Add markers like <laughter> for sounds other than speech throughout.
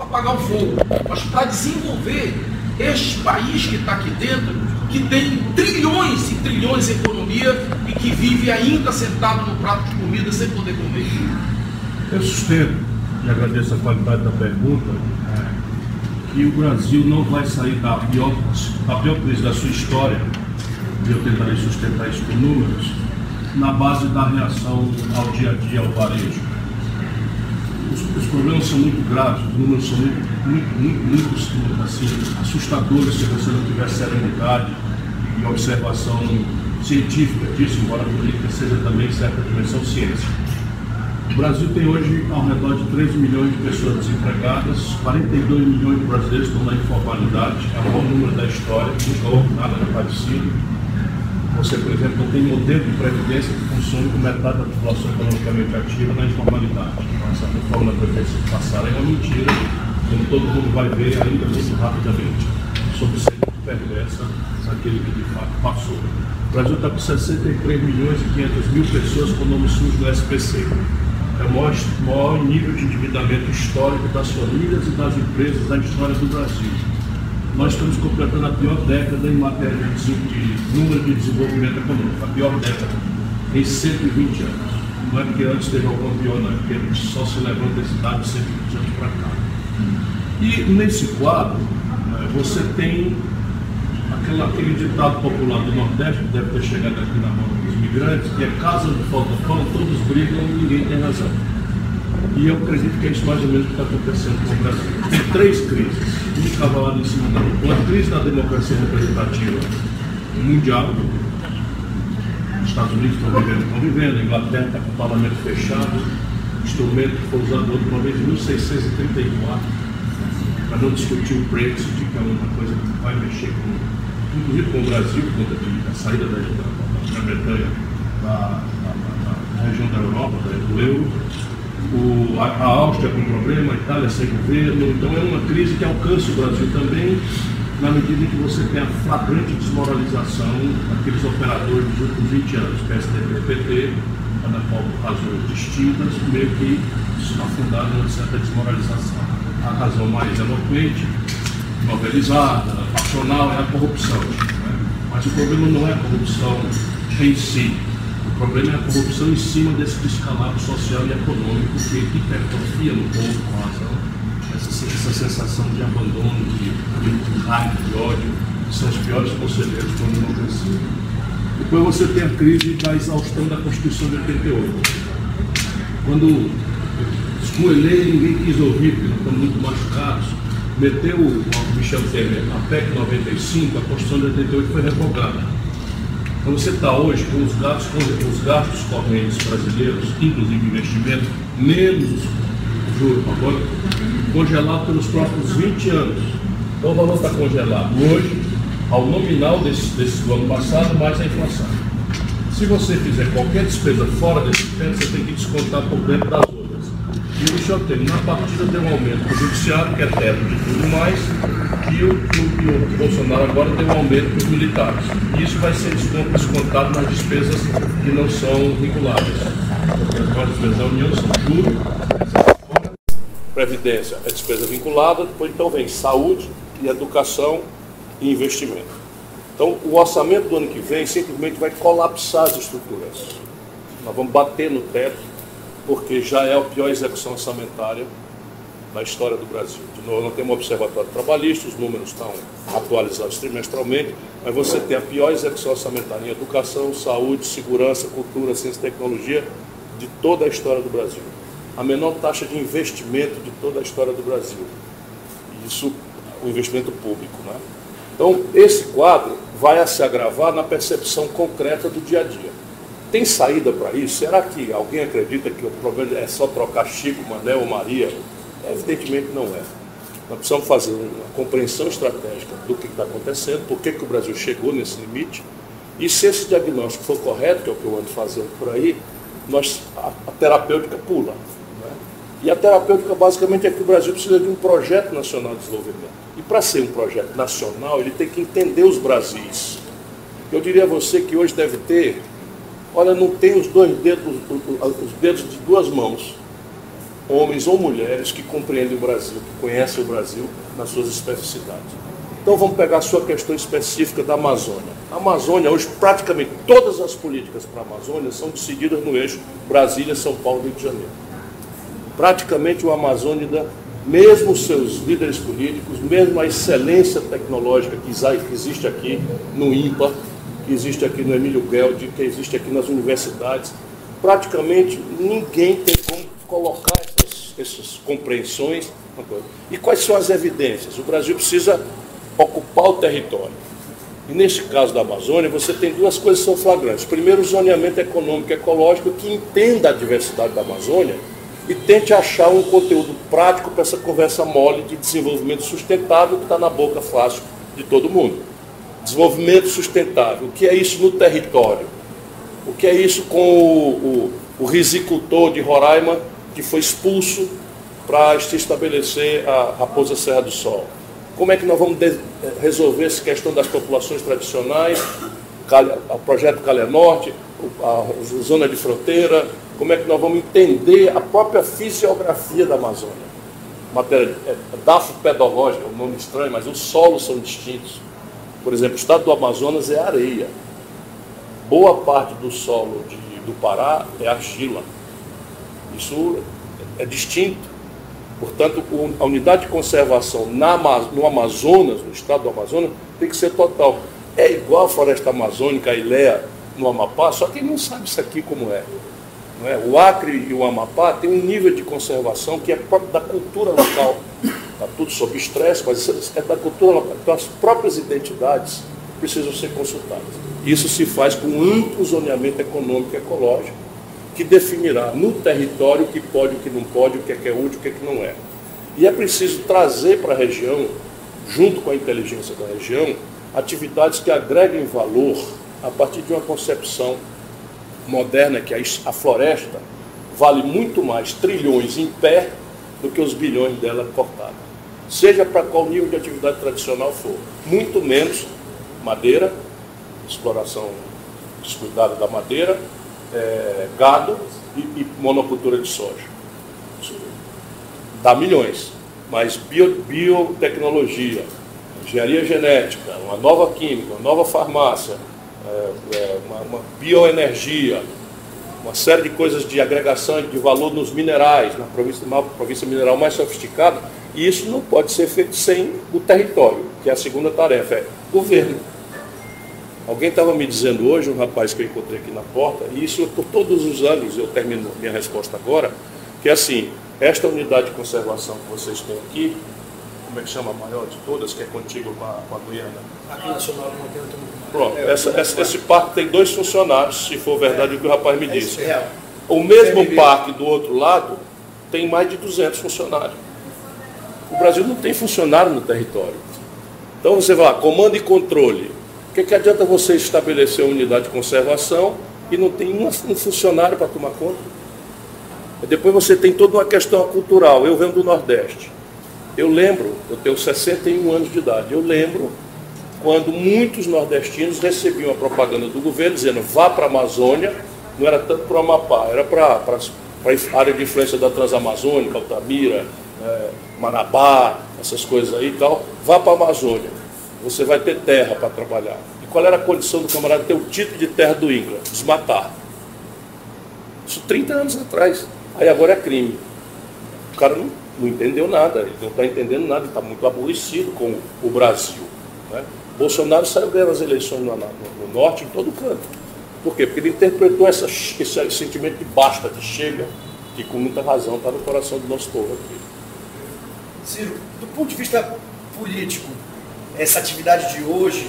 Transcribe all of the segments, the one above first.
para apagar o fogo, mas para desenvolver este país que está aqui dentro, que tem trilhões e trilhões de economia e que vive ainda sentado no prato de comida sem poder comer. Eu sustento, e agradeço a qualidade da pergunta, que o Brasil não vai sair da pior, da pior crise da sua história, e eu tentarei sustentar isso com números, na base da reação ao dia a dia, ao varejo. Os, os problemas são muito graves, os números são muito, muito, muito, muito assim, assustadores se você não tiver serenidade e observação científica disso, embora a política seja também certa dimensão ciência. O Brasil tem hoje ao redor de 3 milhões de pessoas desempregadas, 42 milhões de brasileiros estão na informalidade, é o maior número da história, nunca houve nada parecido. Você, por exemplo, não tem modelo de previdência que funcione com metade da população economicamente ativa na informalidade. Essa reforma da previdência passada é uma mentira, como todo mundo vai ver ainda muito rapidamente, sobre ser perversa aquele que de fato passou. O Brasil está com 63 milhões e 500 mil pessoas com nome sujo no SPC. É o maior, maior nível de endividamento histórico das famílias e das empresas da história do Brasil nós estamos completando a pior década em matéria de, de número de desenvolvimento econômico, a pior década em 120 anos. Não é porque antes teve alguma pior, não, é porque só se levanta esse dado de 120 anos para cá. E nesse quadro, né, você tem aquela, aquele ditado popular do Nordeste, que deve ter chegado aqui na mão dos imigrantes, que é casa onde falta pão, todos brigam e ninguém tem razão. E eu acredito que é isso mais ou menos que está acontecendo com o Brasil. Tem três crises, um cavalado em cima da outra. Uma crise da democracia representativa mundial. Os Estados Unidos estão vivendo, estão vivendo, a Inglaterra está com o parlamento fechado, instrumento que foi usado outra vez em 1634, para não discutir o Brexit, que é uma coisa que vai mexer com, inclusive com o Brasil, por conta da saída da, da Grã-Bretanha da, da, da, região da Europa, do euro o, a, a, Áustria com problema, a Itália sem governo, então é uma crise que alcança o Brasil também, na medida em que você tem a flagrante desmoralização daqueles operadores dos últimos 20 anos, PSDB e PT, cada qual por razões distintas, meio que afundaram numa certa desmoralização. A razão mais eloquente, novelizada, passional, é a corrupção. Né? Mas o problema não é a corrupção em si, o problema é a corrupção em cima desse descalabro social e econômico que hipertrofia no povo com razão. Essa, essa sensação de abandono, de, de raiva, de ódio, que são os piores conselheiros uma democracia. Depois você tem a crise da exaustão da Constituição de 88. Quando escolher ninguém quis ouvir, porque estão muito machucados, meteu o Michel Temer a PEC 95, a Constituição de 88 foi revogada então você está hoje com os gastos, os gastos correntes brasileiros, inclusive investimento, menos juro agora, congelado pelos próximos 20 anos. Então o valor está congelado hoje, ao nominal desse, desse do ano passado, mais a inflação. Se você fizer qualquer despesa fora desse tempo, você tem que descontar por dentro outras. E o Michel Temer, na partida, deu um aumento para o judiciário, que é teto de tudo mais, e o, o, o Bolsonaro agora deu um aumento para os militares. Isso vai ser descontado nas despesas que não são vinculadas. As despesas da União são juros, previdência é despesa vinculada, depois então vem saúde e educação e investimento. Então o orçamento do ano que vem simplesmente vai colapsar as estruturas. Nós vamos bater no teto, porque já é a pior execução orçamentária da história do Brasil. Novo, não temos um observatório trabalhista, os números estão atualizados trimestralmente, mas você tem a pior execução orçamentária em educação, saúde, segurança, cultura, ciência e tecnologia de toda a história do Brasil. A menor taxa de investimento de toda a história do Brasil. Isso, o investimento público. Né? Então, esse quadro vai se agravar na percepção concreta do dia a dia. Tem saída para isso? Será que alguém acredita que o problema é só trocar Chico, Manel ou Maria Evidentemente não é. Nós precisamos fazer uma compreensão estratégica do que está acontecendo, por que, que o Brasil chegou nesse limite, e se esse diagnóstico for correto, que é o que eu ando fazendo por aí, nós, a, a terapêutica pula. Né? E a terapêutica basicamente é que o Brasil precisa de um projeto nacional de desenvolvimento. E para ser um projeto nacional, ele tem que entender os Brasis. Eu diria a você que hoje deve ter, olha, não tem os dois dedos, os, os dedos de duas mãos homens ou mulheres que compreendem o Brasil, que conhecem o Brasil nas suas especificidades. Então vamos pegar a sua questão específica da Amazônia. A Amazônia, hoje, praticamente todas as políticas para a Amazônia são decididas no eixo Brasília, São Paulo, Rio de Janeiro. Praticamente o Amazônia, mesmo seus líderes políticos, mesmo a excelência tecnológica que existe aqui no IMPA, que existe aqui no Emílio Geld, que existe aqui nas universidades, praticamente ninguém tem como colocar essas, essas compreensões. E quais são as evidências? O Brasil precisa ocupar o território. E nesse caso da Amazônia, você tem duas coisas que são flagrantes. Primeiro, o zoneamento econômico e ecológico que entenda a diversidade da Amazônia e tente achar um conteúdo prático para essa conversa mole de desenvolvimento sustentável que está na boca fácil de todo mundo. Desenvolvimento sustentável, o que é isso no território? O que é isso com o, o, o risicultor de Roraima que foi expulso para se estabelecer a Raposa Serra do Sol? Como é que nós vamos resolver essa questão das populações tradicionais, o projeto Calé Norte, a zona de fronteira, como é que nós vamos entender a própria fisiografia da Amazônia. Matéria é, dafo pedológica, um nome estranho, mas os solos são distintos. Por exemplo, o estado do Amazonas é areia. Boa parte do solo de, do Pará é argila. Isso é distinto. Portanto, a unidade de conservação no Amazonas, no estado do Amazonas, tem que ser total. É igual a floresta amazônica, a Ilhéa, no Amapá, só que não sabe isso aqui como é. é. O Acre e o Amapá têm um nível de conservação que é próprio da cultura local. Está tudo sob estresse, mas é cultura. Então, as próprias identidades precisam ser consultadas. Isso se faz com um amplo zoneamento econômico e ecológico que definirá no território o que pode, o que não pode, o que é, que é útil, o que é que não é. E é preciso trazer para a região, junto com a inteligência da região, atividades que agreguem valor a partir de uma concepção moderna que a floresta vale muito mais trilhões em pé do que os bilhões dela. Seja para qual nível de atividade tradicional for. Muito menos madeira, exploração descuidada da madeira, é, gado e, e, monocultura de soja. Dá milhões, mas bio, biotecnologia, engenharia genética, uma nova química, uma nova farmácia, é, é, uma, uma bioenergia, uma série de coisas de agregação de valor nos minerais, na província, uma província mineral mais sofisticada, e isso não pode ser feito sem o território, que é a segunda tarefa, é governo. Alguém estava me dizendo hoje, um rapaz que eu encontrei aqui na porta, e isso por todos os anos, eu termino minha resposta agora, que é assim, esta unidade de conservação que vocês têm aqui, como é que chama a maior de todas, que é contigo com a, com a Guiana? Nacional do Pronto, é, essa, essa, esse parque tem dois funcionários, se for verdade é, o que o rapaz me é disse. É o mesmo parque do outro lado tem mais de 200 funcionários. O Brasil não tem funcionário no território. Então você vai lá, comando e controle, o que, que adianta você estabelecer uma unidade de conservação e não tem um, funcionário para tomar conta? Depois você tem toda uma questão cultural. Eu venho do Nordeste. Eu lembro, eu tenho 61 anos de idade, eu lembro quando muitos nordestinos recebiam a propaganda do governo dizendo vá para a Amazônia, não era tanto para o Amapá, era para a área de influência da Transamazônica, Altamira, é, Manabá, essas coisas aí e tal, vá para a Amazônia você vai ter terra para trabalhar. E qual era a condição do camarada ter o título de terra do INCRA? Desmatar. Isso 30 anos atrás. Aí agora é crime. O cara não, não entendeu nada, ele não está entendendo nada, está muito aborrecido com o Brasil. Né? Bolsonaro saiu ganhando as eleições no, no, no, norte, em todo canto. Por quê? Porque ele interpretou essa, esse sentimento de basta, de chega, que com muita razão está no coração do nosso povo aqui. Ciro, do ponto de vista político, essa atividade de hoje,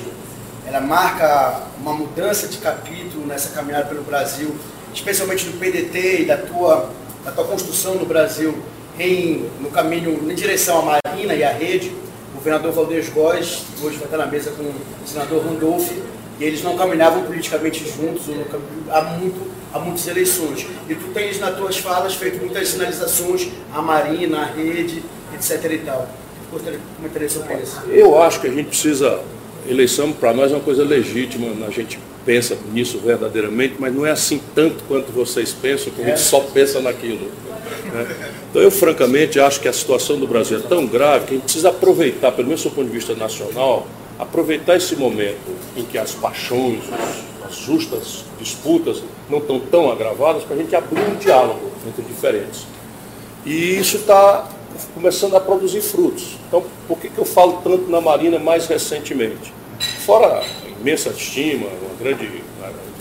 ela marca uma mudança de capítulo nessa caminhada pelo Brasil, especialmente do PDT e da tua, da tua construção no Brasil em, no caminho em direção à Marina e à rede. O governador Valdez Góes hoje vai estar na mesa com o senador Randolph e eles não caminhavam politicamente juntos há, muito, há muitas eleições. E tu tens nas tuas falas feito muitas sinalizações à Marina, à rede, etc. e tal sobre isso. Eu acho que a gente precisa, eleição para nós é uma coisa legítima, a gente pensa nisso verdadeiramente, mas não é assim tanto quanto vocês pensam, que a gente só pensa naquilo. Né? Então eu francamente acho que a situação do Brasil é tão grave que a gente precisa aproveitar, pelo menos do ponto de vista nacional, aproveitar esse momento em que as paixões, as justas disputas não estão tão agravadas, para a gente abrir um diálogo entre diferentes. E isso está começando a produzir frutos. Então, por que, que eu falo tanto na Marina mais recentemente? Fora a imensa estima, uma grande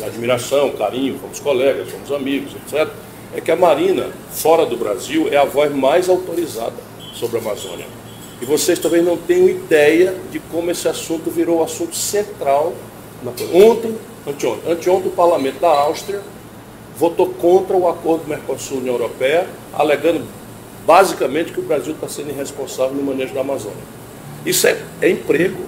admiração, carinho, fomos colegas, fomos amigos, etc., é que a Marina, fora do Brasil, é a voz mais autorizada sobre a Amazônia. E vocês talvez não tenham ideia de como esse assunto virou o assunto central. Ontem, anteontem, anteontem o parlamento da Áustria votou contra o acordo Mercosul-União Europeia, alegando basicamente que o Brasil está sendo irresponsável no manejo da Amazônia. Isso é, é emprego,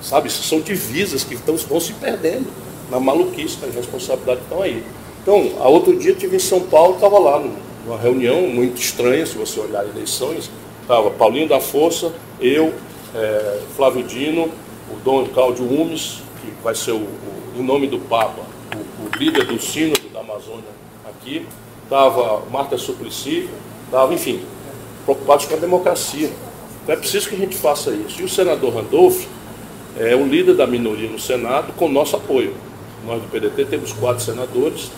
sabe? Isso são divisas que estão, vão se perdendo na maluquice, na irresponsabilidade que estão aí. Então, a outro dia estive em São Paulo, estava lá numa reunião muito estranha, se você olhar eleições, Estava Paulinho da Força, eu, é, Flávio Dino, o Dom Cláudio Umes, que vai ser, o, o, em nome do Papa, o, o líder do sínodo da Amazônia aqui. Estava Marta Suplicy, estava, enfim, preocupados com a democracia. Então é preciso que a gente faça isso. E o senador Randolph é o líder da minoria no Senado com nosso apoio. Nós do PDT temos quatro senadores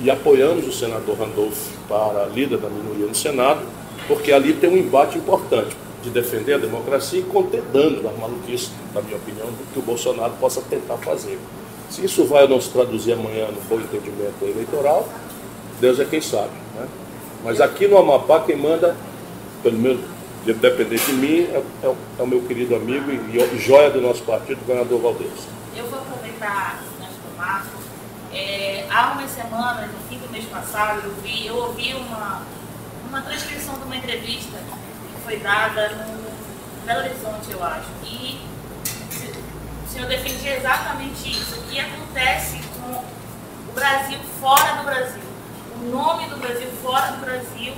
e apoiamos o senador Randolph para líder da minoria no Senado porque ali tem um embate importante de defender a democracia e conter dano das maluquices, na minha opinião, do que o Bolsonaro possa tentar fazer. Se isso vai ou não se traduzir amanhã no bom entendimento eleitoral, Deus é quem sabe. Né? Mas aqui no Amapá, quem manda, pelo menos dependente de mim, é, é, é, o meu querido amigo e joia do nosso partido, o governador Valdez. Eu vou aproveitar antes do Marco. É, há umas semanas, no fim do mês passado, eu, vi, eu ouvi uma uma transcrição de uma entrevista que foi dada no Belo Horizonte, eu acho. E o senhor defendia exatamente isso. O que acontece com o Brasil fora do Brasil? O nome do Brasil fora do Brasil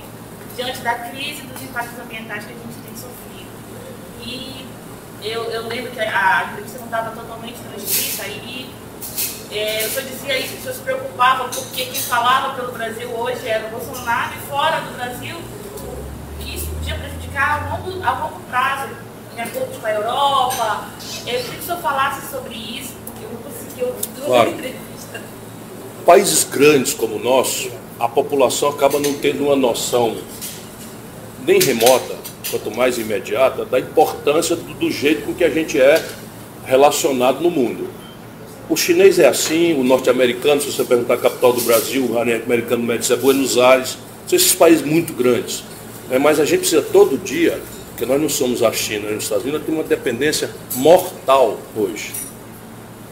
diante da crise dos impactos ambientais que a gente tem sofrido. E eu, eu lembro que a entrevista não estava totalmente transcrita e é, o senhor dizia isso, que o senhor se preocupava porque quem falava pelo Brasil hoje era o Bolsonaro e fora do Brasil, que isso podia prejudicar a longo, a longo prazo, em acordos com a Europa. Eu queria que o senhor falasse sobre isso, porque eu não consegui ouvir claro. entrevista. Países grandes como o nosso, a população acaba não tendo uma noção nem remota, quanto mais imediata, da importância do, do jeito com que a gente é relacionado no mundo. O chinês é assim, o norte-americano, se você perguntar a capital do Brasil, o americano médio é Buenos Aires, são esses países muito grandes. É, mas a gente precisa todo dia, porque nós não somos a China os Estados Unidos, nós temos uma dependência mortal hoje.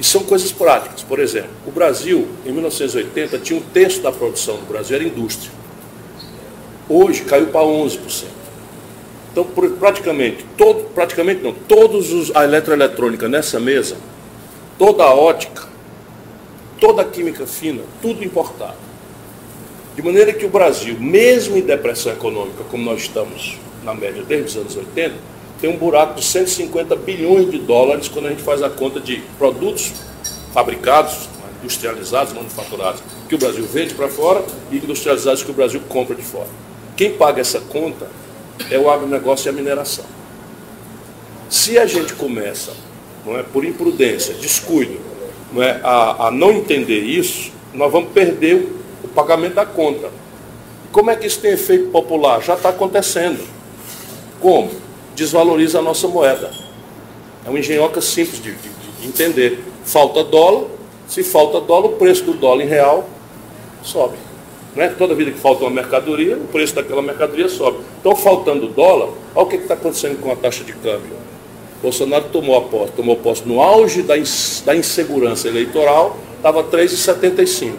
E são coisas práticas. Por exemplo, o Brasil, em 1980, tinha um terço da produção do Brasil, era indústria. Hoje caiu para 11%. Então, praticamente, todo, praticamente não, todos os, a eletroeletrônica nessa mesa toda a ótica, toda a química fina, tudo importado. De maneira que o Brasil, mesmo em depressão econômica, como nós estamos na média desde os anos 80, tem um buraco de 150 bilhões de dólares quando a gente faz a conta de produtos fabricados, industrializados, manufaturados, que o Brasil vende para fora e industrializados que o Brasil compra de fora. Quem paga essa conta é o agronegócio e a mineração. Se a gente começa não é, por imprudência, descuido, não é, a, a não entender isso, nós vamos perder o, o pagamento da conta. Como é que isso tem efeito popular? Já está acontecendo. Como? Desvaloriza a nossa moeda. É uma engenhoca simples de, de, de entender. Falta dólar, se falta dólar, o preço do dólar em real sobe. Não é? Toda vida que falta uma mercadoria, o preço daquela mercadoria sobe. Então, faltando dólar, olha o que está acontecendo com a taxa de câmbio. Bolsonaro tomou a posse, tomou posse no auge da, da insegurança eleitoral, estava 3,75.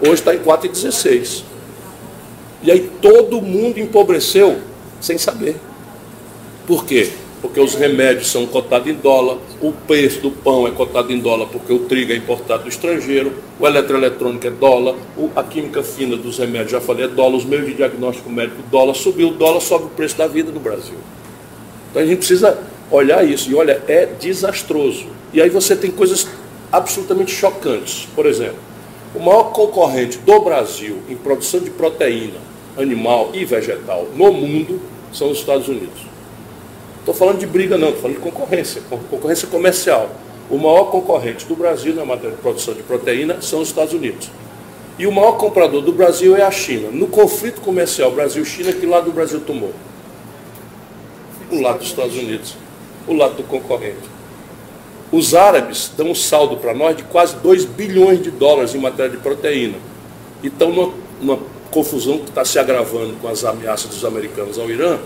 Hoje está em 4,16. E aí todo mundo empobreceu sem saber. Por quê? Porque os remédios são cotados em dólar, o preço do pão é cotado em dólar porque o trigo é importado do estrangeiro, o eletroeletrônico é dólar, a química fina dos remédios, já falei, é dólar, os meios de diagnóstico médico, dólar, subiu o dólar, sobe o preço da vida no Brasil. Então a gente precisa olhar isso. E olha, é desastroso. E aí você tem coisas absolutamente chocantes. Por exemplo, o maior concorrente do Brasil em produção de proteína animal e vegetal no mundo são os Estados Unidos. Estou falando de briga não, estou falando de concorrência, concorrência comercial. O maior concorrente do Brasil na matéria de produção de proteína são os Estados Unidos. E o maior comprador do Brasil é a China. No conflito comercial Brasil-China, que lado do Brasil tomou? O lado dos Estados Unidos. O lado do concorrente. Os árabes dão um saldo para nós de quase 2 bilhões de dólares em matéria de proteína. E estão numa, numa confusão que está se agravando com as ameaças dos americanos ao Irã.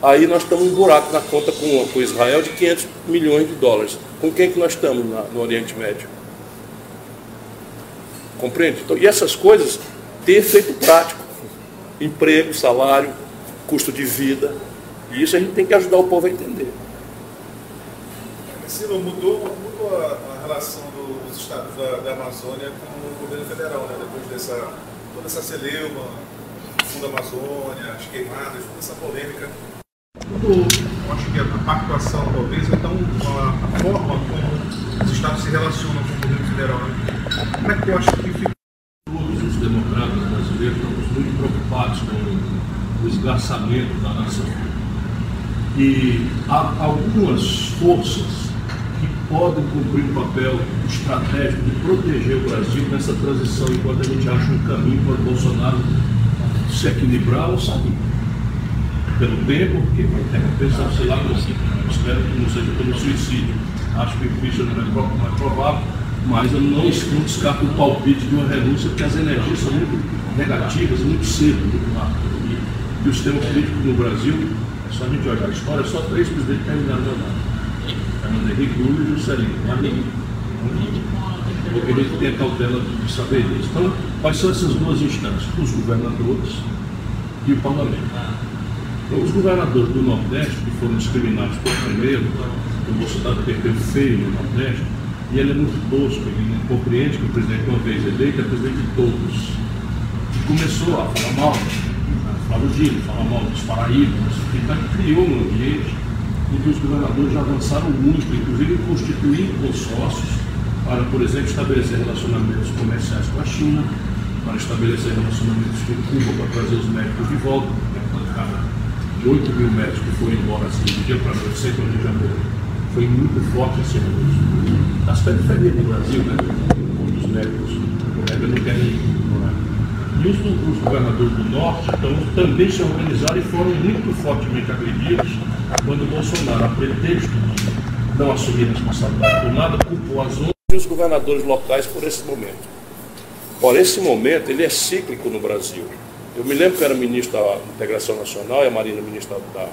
Aí nós estamos um buraco na conta com, com Israel de 500 milhões de dólares. Com quem que nós estamos na, no Oriente Médio? Compreende? Então, e essas coisas têm efeito prático. Emprego, salário, custo de vida. E isso a gente tem que ajudar o povo a entender. Ciro, mudou, mudou a, a relação do, dos estados da, da, Amazônia com o governo federal, né? depois dessa toda essa celeuma, Fundo Amazônia, as queimadas, toda essa polêmica. Eu acho que a pactuação, talvez, então, a, forma como os estados se relacionam com o governo federal. Né? Como é que eu acho que fica? Todos os democratas brasileiros estamos muito preocupados com o esgarçamento da nação. E há algumas forças podem cumprir um papel estratégico de proteger o Brasil nessa transição, enquanto a gente acha um caminho para o Bolsonaro se equilibrar ou sair. Pelo tempo, porque vai sei lá, espero que não seja pelo suicídio. Acho que o impeachment não é provável, mas eu não, não descarto o palpite de uma renúncia, porque as energias são muito negativas, muito cedo, muito rápido. E, e o sistema político no Brasil, é só a gente olhar a história, só três presidentes terminaram de andar. Fernando Henrique Lula e Juscelino. Porque a gente tem a cautela de saber disso. Então, quais são essas duas instâncias? Os governadores e o parlamento. Os governadores do Nordeste, que foram discriminados por primeiro, o Bolsonaro feio no Nordeste, e ele é muito tosco, ele não compreende que o presidente, uma vez eleito, é presidente de todos. E começou a falar mal, Flávio Dino, falar mal dos paraíbas, então criou um ambiente em que os governadores já avançaram muito, inclusive em constituir consórcios para, por exemplo, estabelecer relacionamentos comerciais com a China, para estabelecer relacionamentos com Cuba, para trazer os médicos de volta, de 8 mil médicos que foram embora assim, de dia para noite, sempre no Rio de Janeiro. Foi muito forte esse anúncio. Das periferias do Brasil, né? Onde os médicos, o não querem ir. E os, os governadores do Norte então, também se organizaram e foram muito fortemente agredidos quando Bolsonaro, a pretexto de não assumir responsabilidade por nada, culpou as outras e os governadores locais por esse momento. Ora, esse momento ele é cíclico no Brasil. Eu me lembro que eu era ministro da Integração Nacional e a Marina ministra da,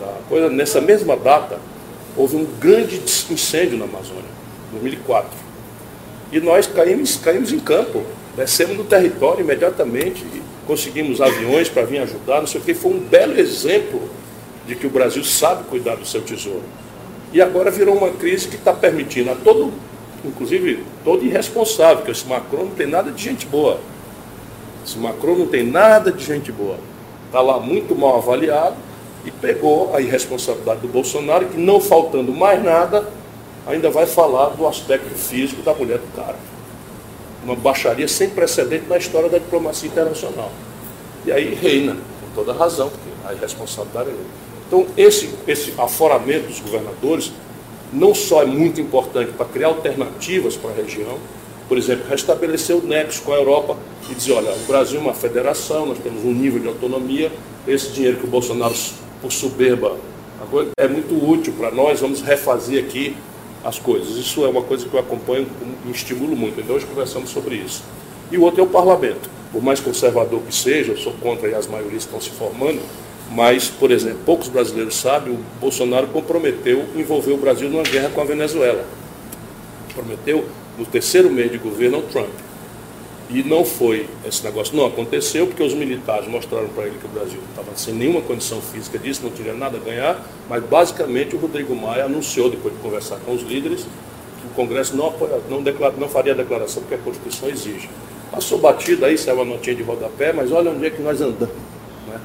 da coisa. Nessa mesma data, houve um grande incêndio na Amazônia, em 2004. E nós caímos, caímos em campo, descemos no território imediatamente, conseguimos aviões para vir ajudar, não sei o que. Foi um belo exemplo de que o Brasil sabe cuidar do seu tesouro. E agora virou uma crise que está permitindo a todo, inclusive todo irresponsável, porque esse Macron não tem nada de gente boa. Esse Macron não tem nada de gente boa. Está lá muito mal avaliado e pegou a irresponsabilidade do Bolsonaro, que não faltando mais nada, ainda vai falar do aspecto físico da mulher do cara. Uma baixaria sem precedente na história da diplomacia internacional. E aí reina, com toda razão, porque a irresponsabilidade é dele. Então, esse, esse aforamento dos governadores não só é muito importante para criar alternativas para a região, por exemplo, restabelecer o nexo com a Europa e dizer, olha, o Brasil é uma federação, nós temos um nível de autonomia, esse dinheiro que o Bolsonaro, por soberba, é muito útil para nós, vamos refazer aqui as coisas. Isso é uma coisa que eu acompanho e estimulo muito. Então, hoje conversamos sobre isso. E o outro é o parlamento. Por mais conservador que seja, eu sou contra as maiorias estão se formando, mas, por exemplo, poucos brasileiros sabem, o Bolsonaro comprometeu envolver o Brasil numa guerra com a Venezuela. Prometeu no terceiro mês de governo ao Trump. E não foi, esse negócio não aconteceu, porque os militares mostraram para ele que o Brasil estava sem nenhuma condição física disso, não tinha nada a ganhar, mas basicamente o Rodrigo Maia anunciou, depois de conversar com os líderes, que o Congresso não, apoia, não, declara, não faria a declaração porque a Constituição exige. Passou batido aí, saiu a notinha de rodapé, mas olha onde é que nós andamos. Né?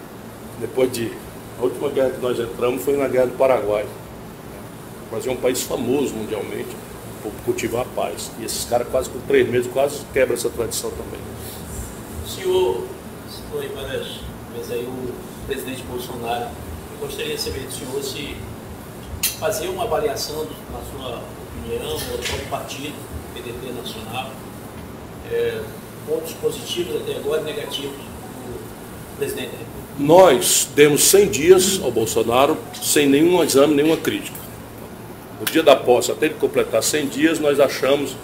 depois de. A última guerra que nós entramos foi na Guerra do Paraguai. O Brasil é um país famoso mundialmente cultivar a paz. E esses caras quase com três meses quase quebram essa tradição também. Senhor, oi, Vanessa, mas aí o presidente Bolsonaro, eu gostaria de saber do senhor se fazer uma avaliação, na sua opinião, do próprio partido, PDT Nacional, é, pontos positivos até agora e negativos do presidente da República. Nós demos 100 dias ao Bolsonaro sem nenhum exame, nenhuma crítica. No dia da posse, até ele completar 100 dias, nós achamos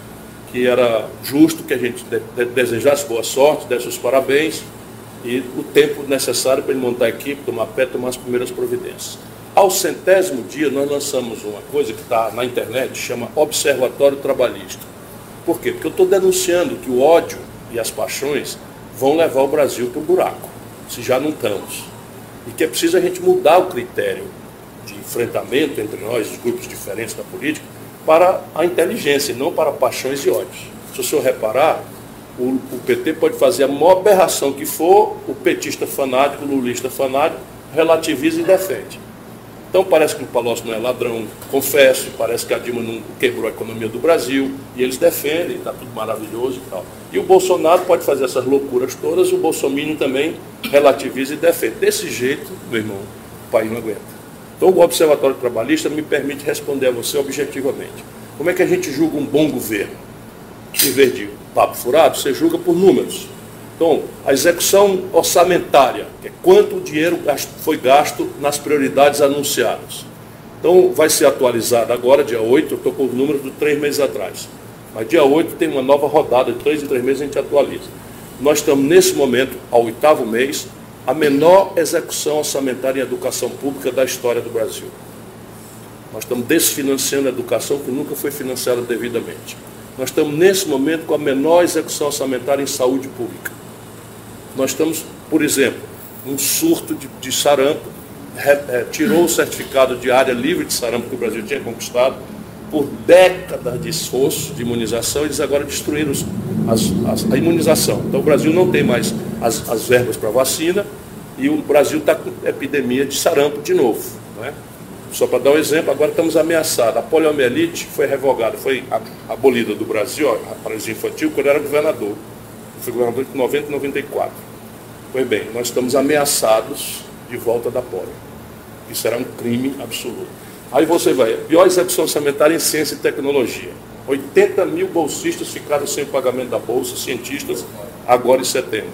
que era justo que a gente desejasse boa sorte, desse os parabéns e o tempo necessário para ele montar a equipe, tomar pé, tomar as primeiras providências. Ao centésimo dia, nós lançamos uma coisa que está na internet, chama Observatório Trabalhista. Por quê? Porque eu estou denunciando que o ódio e as paixões vão levar o Brasil para o buraco, se já não estamos. E que é preciso a gente mudar o critério de enfrentamento entre nós, os grupos diferentes da política, para a inteligência, não para paixões e ódios. Se o senhor reparar, o, o, PT pode fazer a maior aberração que for, o petista fanático, o lulista fanático, relativiza e defende. Então parece que o Palocci não é ladrão, confesso, parece que a Dilma não quebrou a economia do Brasil, e eles defendem, está tudo maravilhoso e tal. E o Bolsonaro pode fazer essas loucuras todas, o Bolsonaro também relativiza e defende. Desse jeito, meu irmão, o país não aguenta. Então o Observatório Trabalhista me permite responder a você objetivamente. Como é que a gente julga um bom governo? Em vez de papo furado, você julga por números. Então, a execução orçamentária, que é quanto dinheiro foi gasto nas prioridades anunciadas. Então, vai ser atualizada agora, dia 8, eu estou com os números de três meses atrás. Mas dia 8 tem uma nova rodada, de três em três meses a gente atualiza. Nós estamos, nesse momento, ao oitavo mês, a menor execução orçamentária em educação pública da história do Brasil. Nós estamos desfinanciando a educação que nunca foi financiada devidamente. Nós estamos, nesse momento, com a menor execução orçamentária em saúde pública. Nós estamos, por exemplo, um surto de, de sarampo, é, tirou o certificado de área livre de sarampo que o Brasil tinha conquistado, por décadas de esforço de imunização, eles agora destruíram as, as, a imunização. Então o Brasil não tem mais as, as verbas para vacina e o Brasil está com epidemia de sarampo de novo. É? Só para dar um exemplo, agora estamos ameaçados. A poliomielite foi revogada, foi abolida do Brasil, a paralisia infantil, quando era governador. Foi governador de 90 e 94. Pois bem, nós estamos ameaçados de volta da polio. Isso era um crime absoluto. Aí você vai, pior execução orçamentária em ciência e tecnologia. 80 mil bolsistas ficaram sem pagamento da bolsa, cientistas, agora em setembro.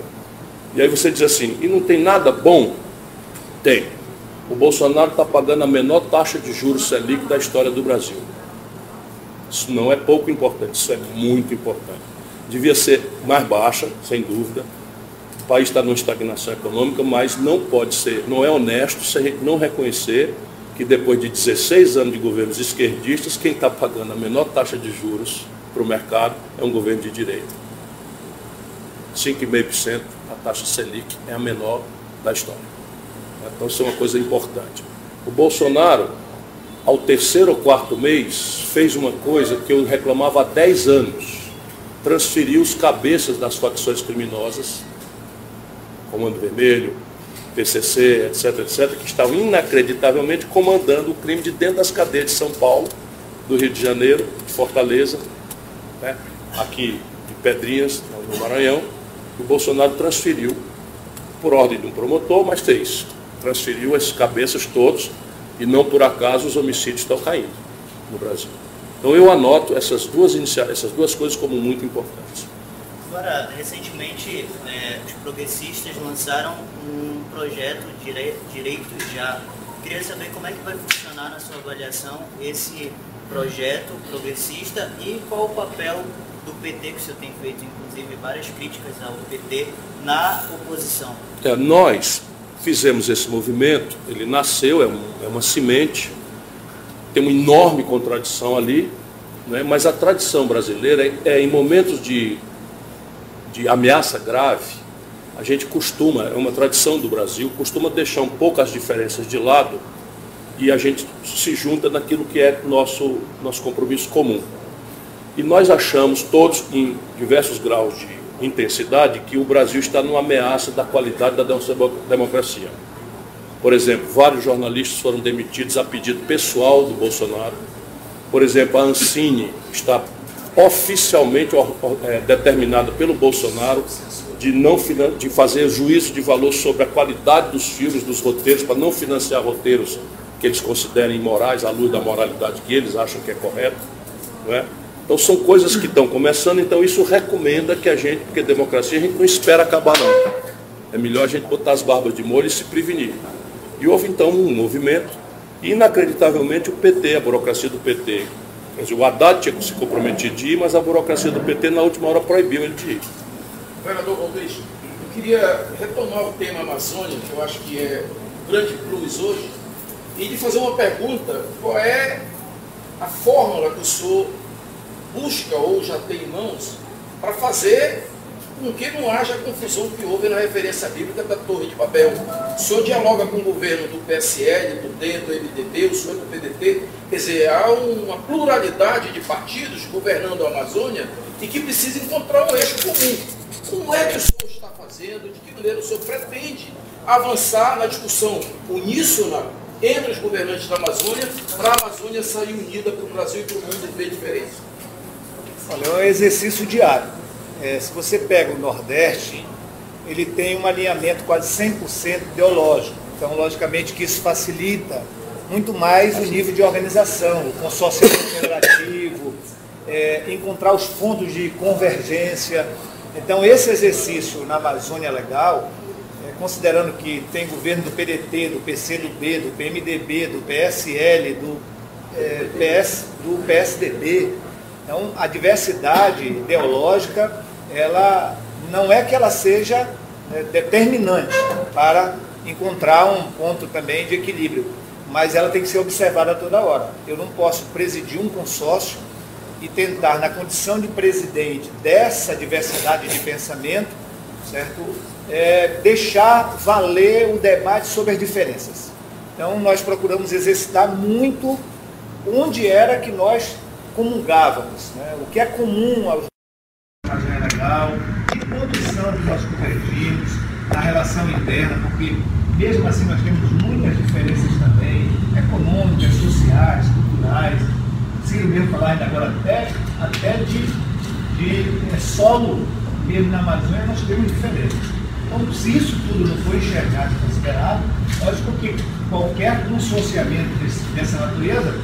E aí você diz assim, e não tem nada bom? Tem. O Bolsonaro está pagando a menor taxa de juros Selic da história do Brasil. Isso não é pouco importante, isso é muito importante. Devia ser mais baixa, sem dúvida. O país está numa estagnação econômica, mas não pode ser, não é honesto se a gente não reconhecer que depois de 16 anos de governos esquerdistas, quem está pagando a menor taxa de juros para o mercado é um governo de direita. 5,5% a taxa Selic é a menor da história. Então isso é uma coisa importante. O Bolsonaro, ao terceiro ou quarto mês, fez uma coisa que eu reclamava há 10 anos. Transferiu os cabeças das facções criminosas, Comando Vermelho, PCC, etc., etc., que estavam inacreditavelmente comandando o crime de dentro das cadeias de São Paulo, do Rio de Janeiro, de Fortaleza, né, aqui de Pedrinhas, no Maranhão, o Bolsonaro transferiu, por ordem de um promotor, mas fez, transferiu as cabeças todos, e não por acaso os homicídios estão caindo no Brasil. Então eu anoto essas duas, essas duas coisas como muito importantes. Agora, recentemente, é, os progressistas lançaram um projeto Direitos Já. Queria saber como é que vai funcionar na sua avaliação esse projeto progressista e qual o papel do PT, que o senhor tem feito, inclusive, várias críticas ao PT na oposição. É, nós fizemos esse movimento, ele nasceu, é, um, é uma semente, tem uma enorme contradição ali, né, mas a tradição brasileira é, é em momentos de de ameaça grave, a gente costuma, é uma tradição do Brasil, costuma deixar um pouco as diferenças de lado e a gente se junta naquilo que é nosso, nosso compromisso comum. E nós achamos, todos em diversos graus de intensidade, que o Brasil está numa ameaça da qualidade da democracia. Por exemplo, vários jornalistas foram demitidos a pedido pessoal do Bolsonaro. Por exemplo, a Ancine está oficialmente é, determinada pelo Bolsonaro de não de fazer juízo de valor sobre a qualidade dos filmes, dos roteiros, para não financiar roteiros que eles considerem imorais à luz da moralidade que eles acham que é correto. Não é? Então são coisas que estão começando, então isso recomenda que a gente, porque democracia a gente não espera acabar não. É melhor a gente botar as barbas de molho e se prevenir. E houve então um movimento, inacreditavelmente o PT, a burocracia do PT. O Haddad tinha se comprometido de ir, mas a burocracia do PT na última hora proibiu ele de ir. Governador Valdez, eu queria retomar o tema Amazônia, que eu acho que é o grande plus hoje, e de fazer uma pergunta, qual é a fórmula que o senhor busca ou já tem em mãos para fazer com que não haja a confusão que houve na referência bíblica da Torre de Babel. O senhor dialoga com o governo do PSL, do DEM, do MDB, o senhor do PDT, quer dizer, há uma pluralidade de partidos governando a Amazônia e que precisa encontrar um eixo comum. Como é que o senhor está fazendo, de que maneira o senhor pretende avançar na discussão uníssona entre os governantes da Amazônia para a Amazônia sair unida para o Brasil e para o mundo ver diferença? Olha, é um exercício diário. É, se você pega o Nordeste, ele tem um alinhamento quase 100% ideológico. Então, logicamente que isso facilita muito mais o nível de organização, o consórcio federativo, é, encontrar os pontos de convergência. Então, esse exercício na Amazônia Legal, é, considerando que tem governo do PDT, do PCdoB, do PMDB, do PSL, do, é, PS, do PSDB, então, a diversidade ideológica, ela não é que ela seja é, determinante para encontrar um ponto também de equilíbrio, mas ela tem que ser observada toda hora. Eu não posso presidir um consórcio e tentar, na condição de presidente dessa diversidade de pensamento, certo? É, deixar valer o debate sobre as diferenças. Então, nós procuramos exercitar muito onde era que nós comungávamos, né? o que é comum aos legal, que condição que nós convergimos na relação interna, porque mesmo assim nós temos muitas diferenças também, econômicas, sociais, culturais, Ciro mesmo falar ainda agora até, até de, de é, solo mesmo na Amazônia nós temos diferenças. Então, se isso tudo não foi enxergado e considerado, lógico que qualquer consorciamento desse, dessa natureza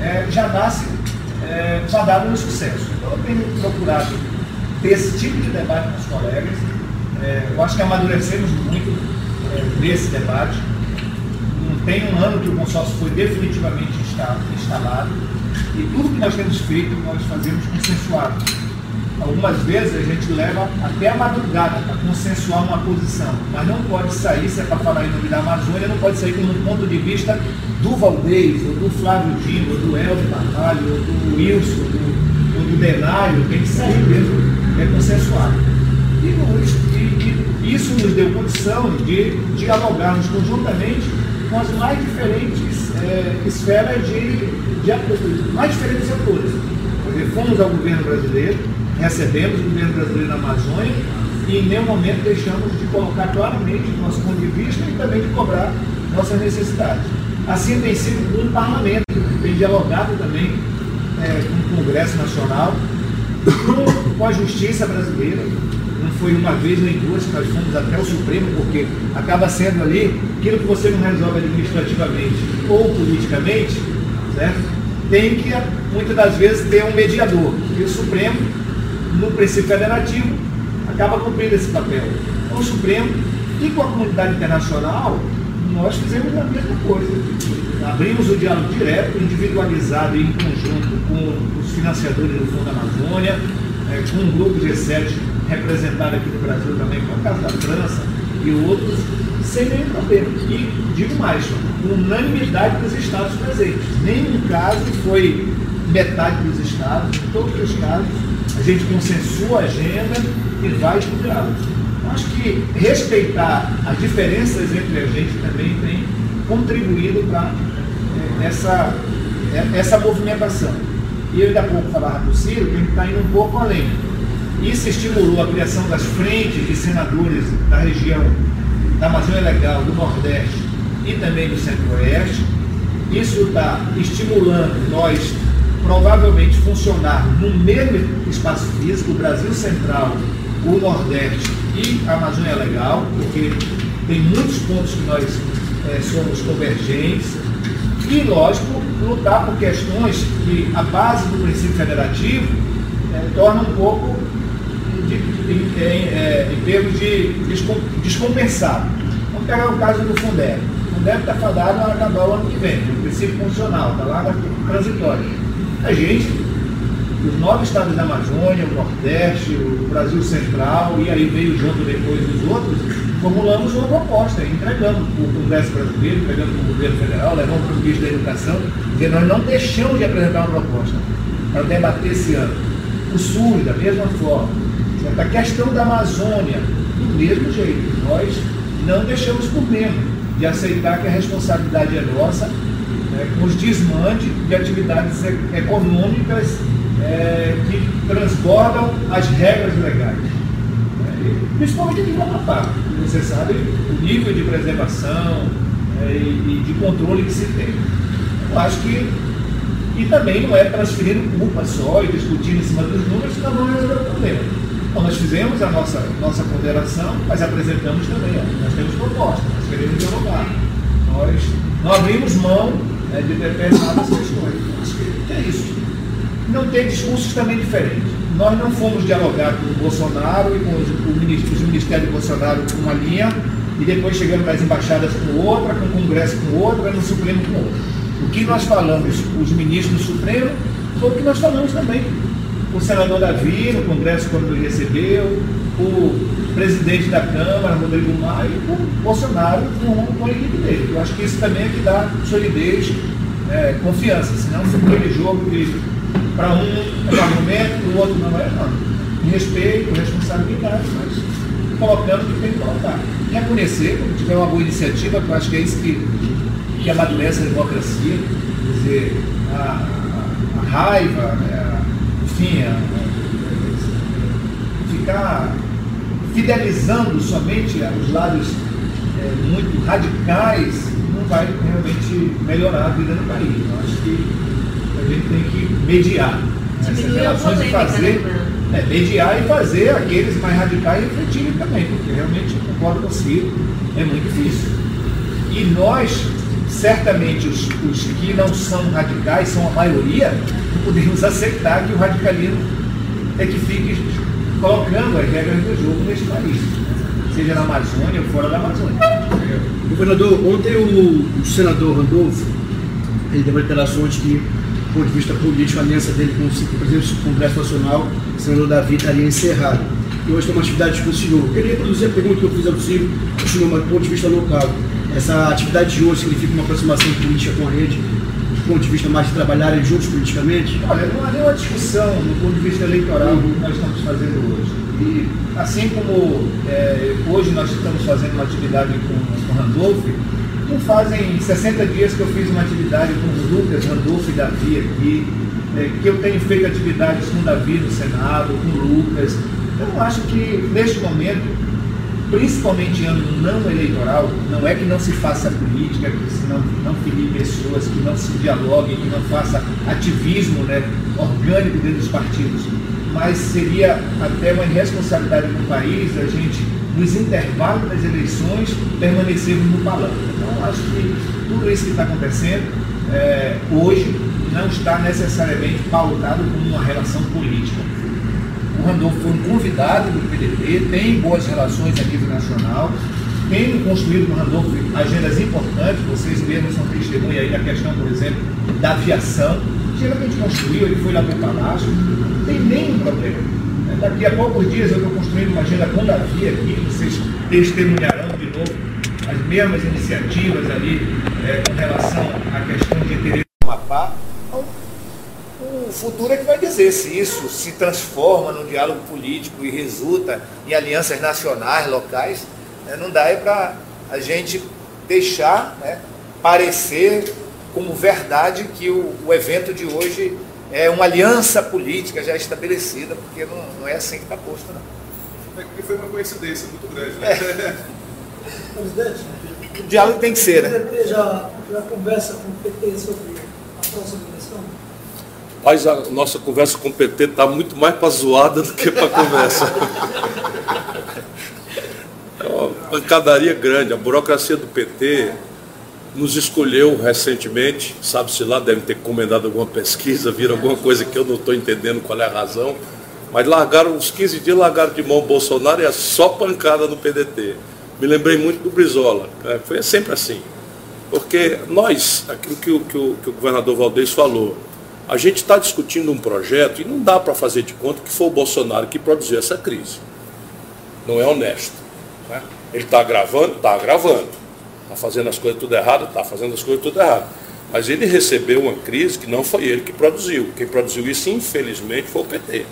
é, já nasce é, já dado um sucesso. Então eu tenho procurado ter esse tipo de debate com os colegas. É, eu acho que amadurecemos muito é, nesse debate. Não tem um ano que o consórcio foi definitivamente instalado e tudo que nós temos feito nós fazemos consensuado. Algumas vezes a gente leva até a madrugada para consensuar uma posição, mas não pode sair, se é para falar em nome da Amazônia, não pode sair com um ponto de vista do Valdez, ou do Flávio Dino, ou do Elvio Barbalho, ou do Wilson, ou do, do Denário, tem que sair mesmo, é consensuado. E, e, e isso nos deu condição de dialogarmos conjuntamente com as mais diferentes é, esferas de, de mais diferentes atores. Fomos ao governo brasileiro, recebemos o governo brasileiro na Amazônia e em nenhum momento deixamos de colocar claramente o nosso ponto de vista e também de cobrar nossas necessidades. Assim tem sido com o parlamento, tem dialogado também é, com o Congresso Nacional, com a justiça brasileira. Não foi uma vez nem duas que nós fomos até o Supremo, porque acaba sendo ali aquilo que você não resolve administrativamente ou politicamente, certo? tem que, muitas das vezes, ter um mediador. E o Supremo no princípio federativo, acaba cumprindo esse papel. O Supremo e com a comunidade internacional, nós fizemos a mesma coisa. Abrimos o diálogo direto, individualizado e em conjunto com os financiadores do Fundo Amazônia, é, com um grupo G7 representado aqui no Brasil também, com o caso da França e outros, sem nenhum problema. E digo mais, unanimidade dos estados presentes. Nenhum caso foi metade dos estados, em todos os casos a gente consensua a agenda e vai estudá-la. Acho que respeitar as diferenças entre a gente também tem contribuído para é, essa, é, essa movimentação. E eu ainda há pouco falava para o Ciro que a gente está indo um pouco além. Isso estimulou a criação das frentes de senadores da região da Amazônia Legal, do Nordeste e também do Centro-Oeste. Isso está estimulando nós provavelmente funcionar no mesmo espaço físico, o Brasil Central, o Nordeste e a Amazônia Legal, porque tem muitos pontos que nós é, somos convergentes. E, lógico, lutar por questões que a base do princípio federativo é, torna um pouco de, em, é, em termos de descompensado. Vamos pegar o caso do Fundeb. O Fundeb está falado a acabar o ano que vem, o princípio funcional, está lá na transitória. A gente, os nove estados da Amazônia, o Nordeste, o Brasil Central, e aí veio junto depois os outros, formulamos uma proposta, entregamos para o Congresso Brasileiro, entregamos para o governo federal, levamos para o ministro da Educação, porque nós não deixamos de apresentar uma proposta para debater esse ano. O SUS, da mesma forma. A questão da Amazônia, do mesmo jeito. Nós não deixamos por menos de aceitar que a responsabilidade é nossa, né, com os desmandes de atividades econômicas é, que transbordam as regras legais. Né, principalmente aqui no Amapá. Você sabe o nível de preservação é, e, e de controle que se tem. Eu acho que e também não é transferindo culpa só e discutindo em cima dos números que vamos resolver o problema. Então, nós fizemos a nossa, nossa ponderação, mas apresentamos também. Nós temos proposta, nós queremos dialogar. Nós não abrimos mão né, de determinadas questões. Acho que é isso. Não tem discursos também diferentes. Nós não fomos dialogar com o Bolsonaro e com os, o os ministérios do Bolsonaro com uma linha e depois chegamos nas embaixadas com outra, com o Congresso com outra, no Supremo com outra. O que nós falamos, os ministros do Supremo, foi o que nós falamos também o senador Davi, no Congresso, quando ele recebeu, o presidente da Câmara, Rodrigo Maia, e o Bolsonaro com, a equipe dele. Eu acho que isso também é que dá solidez, é, confiança, senão você aquele jogo de para um é um argumento, para o outro não é, não. Respeito, responsabilidade, mas colocando o que tem que colocar. Reconhecer, quando tiver uma boa iniciativa, eu acho que é isso que, que amadurece a democracia, quer dizer, a, a, a raiva, né, enfim, ficar fidelizando somente os lados é, muito radicais não vai realmente melhorar a vida do país. Eu acho que a gente tem que mediar essas relações e fazer, né, é, mediar e fazer aqueles mais radicais refletirem também, porque realmente concordo com você, é muito difícil. E nós, certamente, os, os que não são radicais, são a maioria, podemos aceitar que o radicalismo é que fique colocando as regras do jogo neste país, seja na Amazônia ou fora da Amazônia. Governador, ontem o, o senador Randolfo, ele deu declarações que, do ponto de vista político, a aliança dele com o presidente do Congresso Nacional, o senador Davi, estaria encerrada. E hoje tem uma atividade com o senhor. Eu queria produzir a pergunta que eu fiz ao senhor, mas do ponto de vista local. Essa atividade de hoje significa uma aproximação política com a rede ponto de vista mais de trabalharem juntos politicamente? Olha, não há nenhuma discussão do ponto de vista eleitoral do que nós estamos fazendo hoje. E assim como é, hoje nós estamos fazendo uma atividade com, com Randolph, não fazem 60 dias que eu fiz uma atividade com o Lucas, Randolph e Davi aqui, é, que eu tenho feito atividades com Davi no Senado, com o Lucas. Então, acho que neste momento principalmente em ano não eleitoral, não é que não se faça política, que se não, não filie pessoas, que não se dialogue, que não faça ativismo né, orgânico dentro dos partidos, mas seria até uma irresponsabilidade do país a gente, nos intervalos das eleições, permanecermos no palanque. Então, acho que tudo isso que está acontecendo é, hoje não está necessariamente pautado com uma relação Randolfo foi um convidado do PDT, tem boas relações aqui do Nacional, tem construído no Randolfo agendas importantes, vocês mesmos são testemunha aí da questão, por exemplo, da aviação. Geralmente construiu, ele foi lá para o Palácio, não tem nenhum problema. Daqui a poucos dias eu estou construindo uma agenda com Davi aqui, vocês testemunharão de novo as mesmas iniciativas ali é, com relação à questão de interesse futuro é que vai dizer se isso se transforma num diálogo político e resulta em alianças nacionais, locais. Né? Não dá para a gente deixar né, parecer como verdade que o, o, evento de hoje é uma aliança política já estabelecida, porque não, não é assim que está posto, não. É foi uma coincidência muito grande, né? É. Presidente, o diálogo tem que ser, né? O PT já, já conversa com o PT sobre a próxima? Rapaz, a nossa conversa com o PT está muito mais para zoada do que para conversa. <laughs> É uma pancadaria grande. A burocracia do PT nos escolheu recentemente, sabe-se lá, devem ter encomendado alguma pesquisa, viram alguma coisa que eu não estou entendendo qual é a razão, mas largaram uns 15 dias, largaram de mão o Bolsonaro e é só pancada no PDT. Me lembrei muito do Brizola, né? foi sempre assim. Porque nós, aquilo que o, que o, que o governador Valdez falou, a gente está discutindo um projeto e não dá para fazer de conta que foi o Bolsonaro que produziu essa crise. Não é honesto. Né? Ele está agravando? Está agravando. Está fazendo as coisas tudo errado? Está fazendo as coisas tudo errado. Mas ele recebeu uma crise que não foi ele que produziu. Quem produziu isso, infelizmente, foi o PT.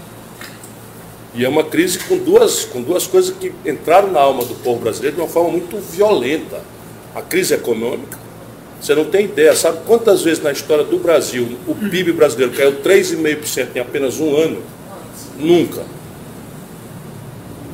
E é uma crise com duas, com duas coisas que entraram na alma do povo brasileiro de uma forma muito violenta. A crise econômica você não tem ideia, sabe quantas vezes na história do Brasil o PIB brasileiro caiu 3,5% em apenas um ano? Nunca.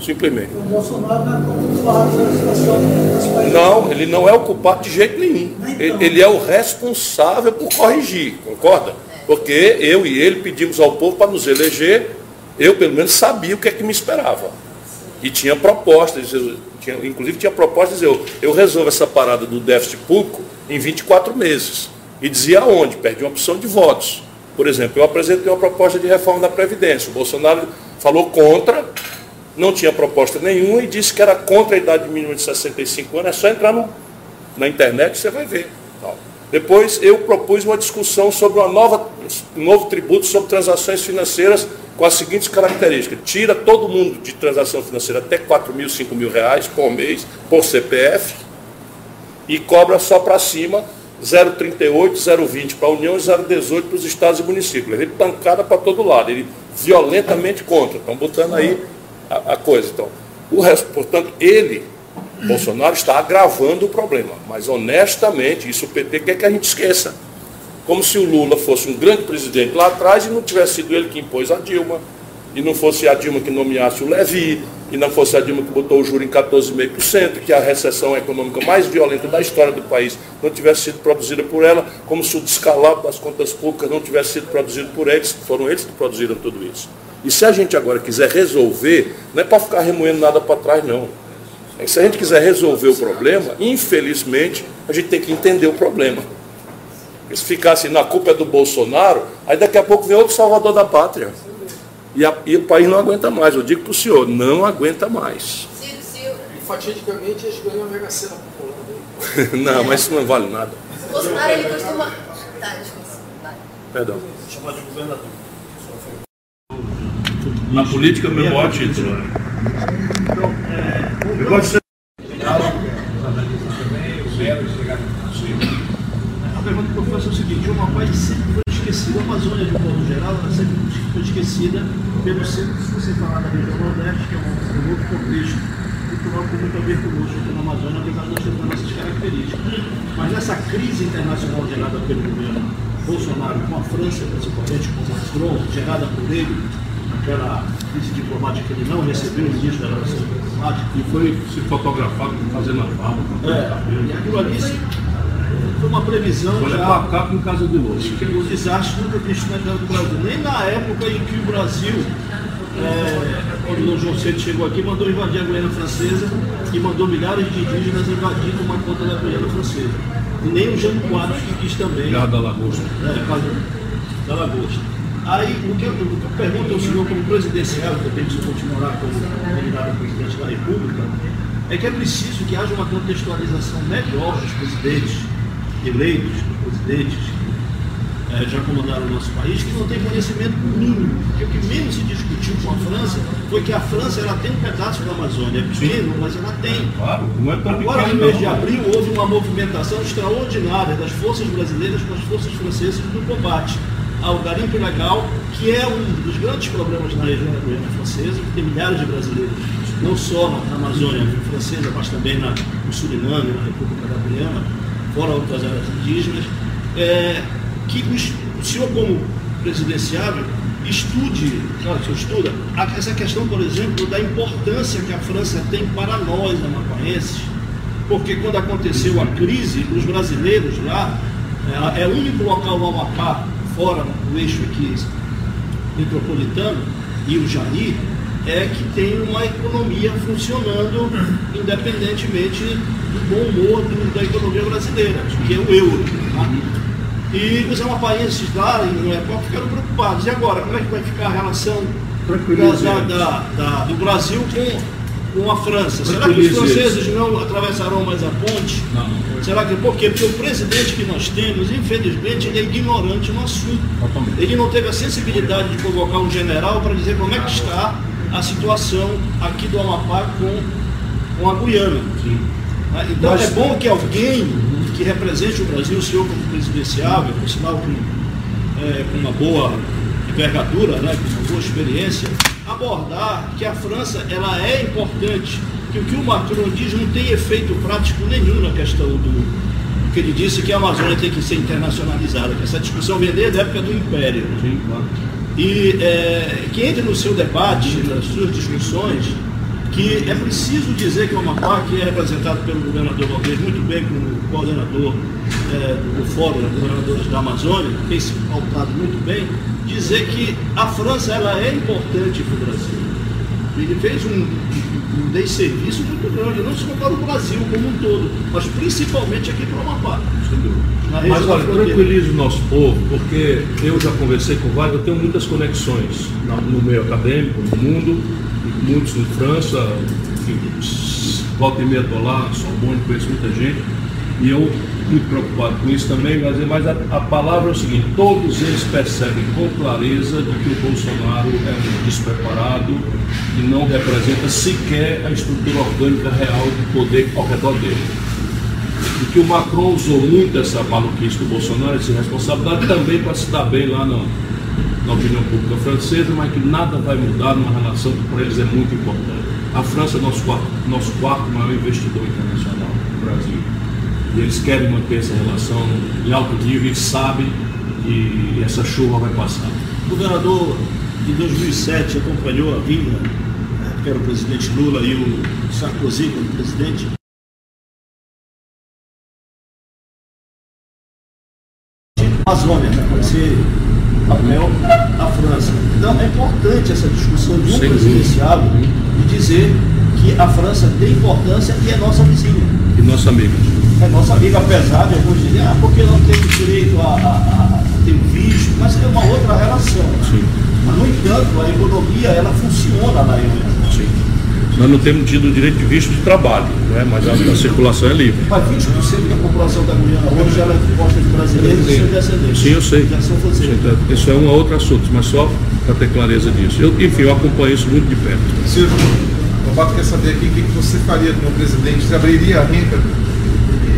Simplesmente. O Bolsonaro não é culpado da situação. Não, ele não é o culpado de jeito nenhum. Então. Ele é o responsável por corrigir, concorda? Porque eu e ele pedimos ao povo para nos eleger, eu pelo menos sabia o que é que me esperava. E tinha propostas, tinha, inclusive tinha propostas, eu, eu resolvo essa parada do déficit público em 24 meses. E dizia aonde? Perdi uma opção de votos. Por exemplo, eu apresentei uma proposta de reforma da Previdência. O Bolsonaro falou contra, não tinha proposta nenhuma e disse que era contra a idade mínima de 65 anos. É só entrar no, na internet você vai ver. Depois eu propus uma discussão sobre uma nova, um novo tributo sobre transações financeiras com as seguintes características. Tira todo mundo de transação financeira até 4 mil, 5 mil reais por mês, por CPF e cobra só para cima 0,38, 0,20 para a União e 0,18 para os estados e municípios. Ele pancada para todo lado, ele violentamente contra. Estão botando aí a, a coisa. Então, o resto, portanto, ele, Bolsonaro, está agravando o problema. Mas honestamente, isso o PT quer que a gente esqueça. Como se o Lula fosse um grande presidente lá atrás e não tivesse sido ele que impôs a Dilma, e não fosse a Dilma que nomeasse o Levi, e não fosse a Dilma que botou o juro em 14,5%, que a recessão econômica mais violenta da história do país não tivesse sido produzida por ela, como se o descalabro das contas públicas não tivesse sido produzido por eles, foram eles que produziram tudo isso. E se a gente agora quiser resolver, não é para ficar remoendo nada para trás, não. É se a gente quiser resolver o problema, infelizmente, a gente tem que entender o problema. Se ficasse na culpa é do Bolsonaro, aí daqui a pouco vem outro salvador da pátria. E, a, e o país não aguenta mais. Eu digo para o senhor, não aguenta mais. Ciro, Ciro. E fatidicamente eles ganham a Mega Sena popular. não, mas isso não vale nada. O Bolsonaro ele costuma. Tá, desculpa. Perdão. Chamar de governador. Na política, meu maior título. Então, é, eu gosto de ser. A pergunta que eu faço é o seguinte: uma coisa sempre foi esquecida, a Amazônia de modo geral, ela sempre foi esquecida pelo centro, se você falar da região Nordeste, que é um, um outro contexto cultural que tem muito a ver conosco aqui na Amazônia, apesar de nós termos nossas características. Mas nessa crise internacional gerada pelo governo Bolsonaro com a França, principalmente com Macron, gerada por ele, aquela crise diplomática que ele não recebeu o ministro da relação diplomática. E foi se fotografado fazendo a barba. É, e aquilo ali foi uma previsão Olha já. macaco em casa de luz. Que o desastre nunca história do Brasil. Nem na época em que o Brasil, é, quando o João Cedo chegou aqui, mandou invadir a Guiana Francesa e mandou milhares de indígenas invadir uma conta da Guiana Francesa. E nem o Jean Quadros que quis também. Guerra da Lagosta. É, da Lagosta. Aí, o que, eu, eu pergunto ao senhor como presidencial, que eu tenho que continuar como candidato a presidente da República, é que é preciso que haja uma contextualização melhor dos presidentes eleitos, presidentes que é, já comandaram o nosso país, que não tem conhecimento mínimo. Porque o que menos se discutiu com a França foi que a França ela tem um pedaço da Amazônia, é pequeno, mas ela tem. Claro, não é tão Agora, no mês de abril, houve uma movimentação extraordinária das forças brasileiras com as forças francesas no combate ao garimpo ilegal, que é um dos grandes problemas na região da Guiana Francesa, que tem milhares de brasileiros, não só na Amazônia francesa, mas também na, no Suriname, na República da Guiana, fora outras áreas indígenas, é, que o, senhor, como presidenciável, estude, claro que o senhor estuda, essa questão, por exemplo, da importância que a França tem para nós, amapaenses, porque quando aconteceu a crise, os brasileiros lá, é, é o único local no Amapá fora do eixo aqui metropolitano e o Jari, é que tem uma economia funcionando independentemente do bom humor do, da economia brasileira, que é o euro. Tá? E os amapaenses lá, em época, ficaram preocupados. E agora, como é que vai ficar a relação da, da, da, do Brasil com, com a França? Será que os franceses não atravessarão mais a ponte? Não. Será que por quê? Porque o presidente que nós temos, infelizmente, ele é ignorante no assunto. Ele não teve a sensibilidade de convocar um general para dizer como é que está a situação aqui do Amapá com, com a Guiana. Sim. Né? Então Mas- é bom que alguém que represente o Brasil, o senhor como presidenciável, por sinal com, é, com uma boa envergadura, né, com uma boa experiência, abordar que a França ela é importante, que o que o Macron diz não tem efeito prático nenhum na questão do que ele disse que a Amazônia tem que ser internacionalizada, que essa discussão vem desde a época do Império. Sim, claro. E é, que entre no seu debate, nas suas discussões, que é preciso dizer que o Amapá, que é representado pelo governador Valdez muito bem como coordenador é, do Fórum de Governadores da Amazônia, tem se pautado muito bem, dizer que a França ela é importante para o Brasil. Ele fez um, um, desserviço muito grande, não só para o Brasil como um todo, mas principalmente aqui para o Amapá. Mas olha, tranquilize o nosso povo, porque eu já conversei com vários, eu tenho muitas conexões no meio acadêmico, no mundo, muitos em França, enfim, volta e meia estou lá, Sorbonne, conheço muita gente, e eu muito preocupado com isso também, mas, mas a, a palavra é o seguinte, todos eles percebem com clareza de que o Bolsonaro é um despreparado e não representa sequer a estrutura orgânica real de poder ao redor dele e que o Macron usou muito essa maluquice do Bolsonaro, essa responsabilidade também para se dar bem lá na, na opinião pública francesa, mas que nada vai mudar numa relação que para eles é muito importante. A França é nosso quarto, nosso quarto maior investidor internacional no Brasil. E eles querem manter essa relação em alto nível e sabem que essa chuva vai passar. O governador em 2007 acompanhou a vinda, né, que era o presidente Lula e o Sarkozy como presidente. Amazônia, né, vai ser o papel da França. Então é importante essa discussão de um presidenciável e dizer que a França tem importância e é nossa vizinha. E nosso amigo. É nossa amiga, apesar de alguns dizerem, ah, porque não tem direito a, a, a, a ter um visto, mas é uma outra relação. Sim. Mas, no entanto, a economia, ela funciona na Irlanda. Sim. Nós não temos tido o direito de visto de trabalho, não é? mas a, a circulação é livre. Mas 20% da população da Guiana hoje ela é composta de brasileiros e descendentes. Sim, eu sei. Sim, Isso é um outro assunto, mas só para ter clareza disso. Eu, enfim, eu acompanho isso muito de perto. Ciro, o Bato quer saber aqui o que que você faria como presidente. Você abriria a renca?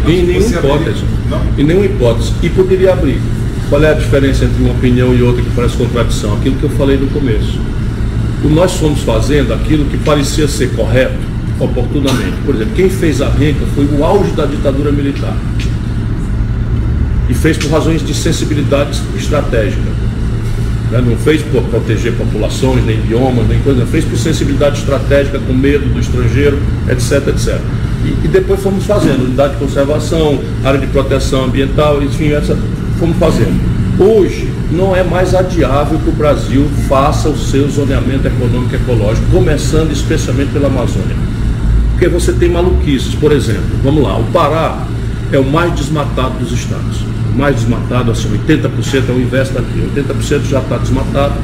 Em nenhuma hipótese. Não? Em nenhuma hipótese. E poderia abrir. Qual é a diferença entre uma opinião e outra que parece contradição? Aquilo que eu falei no começo. O nós fomos fazendo aquilo que parecia ser correto, oportunamente. Por exemplo, quem fez a renca foi o auge da ditadura militar. E fez por razões de sensibilidade estratégica. Né? Não fez por proteger populações, nem idiomas, nem coisa, fez por sensibilidade estratégica, com medo do estrangeiro, etc, etc. E, e depois fomos fazendo, unidade de conservação, área de proteção ambiental, enfim, essa, fomos fazendo. Hoje, não é mais adiável que o Brasil faça o seu zoneamento econômico e ecológico, começando especialmente pela Amazônia. Porque você tem maluquices, por exemplo, vamos lá, o Pará é o mais desmatado dos estados. Mais desmatado, assim, 80% é o inverso daqui, 80% já está desmatado.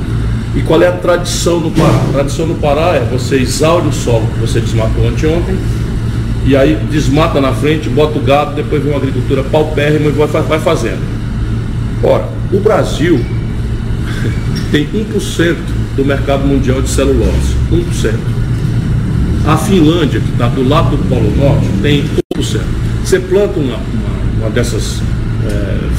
E qual é a tradição no Pará? A tradição no Pará é você exaure o solo que você desmatou anteontem, e aí desmata na frente, bota o gado, depois vem uma agricultura paupérrima e vai, vai fazendo. Ora, o Brasil <laughs> tem 1% do mercado mundial de celulose. 1%. A Finlândia, que está do lado do Polo Norte, tem 1%. Você planta uma, uma, uma dessas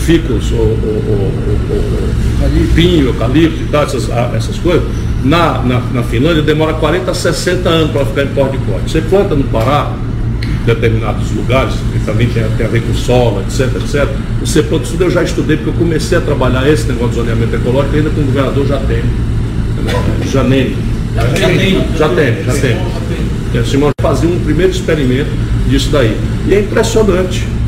ficus, ou, ou, ou, ou pinho, eucalipto e tal, essas, essas coisas, na, na, na Finlândia demora 40 a 60 anos para ficar em pó de corte. Você planta no Pará, em determinados lugares, que também tem, tem a ver com solo, etc, etc. Você planta tudo, eu já estudei, porque eu comecei a trabalhar esse negócio de zoneamento ecológico, ainda com o governador já tem. Já tem, já tem. Já tem. Simone fazia um primeiro experimento disso daí. E é impressionante.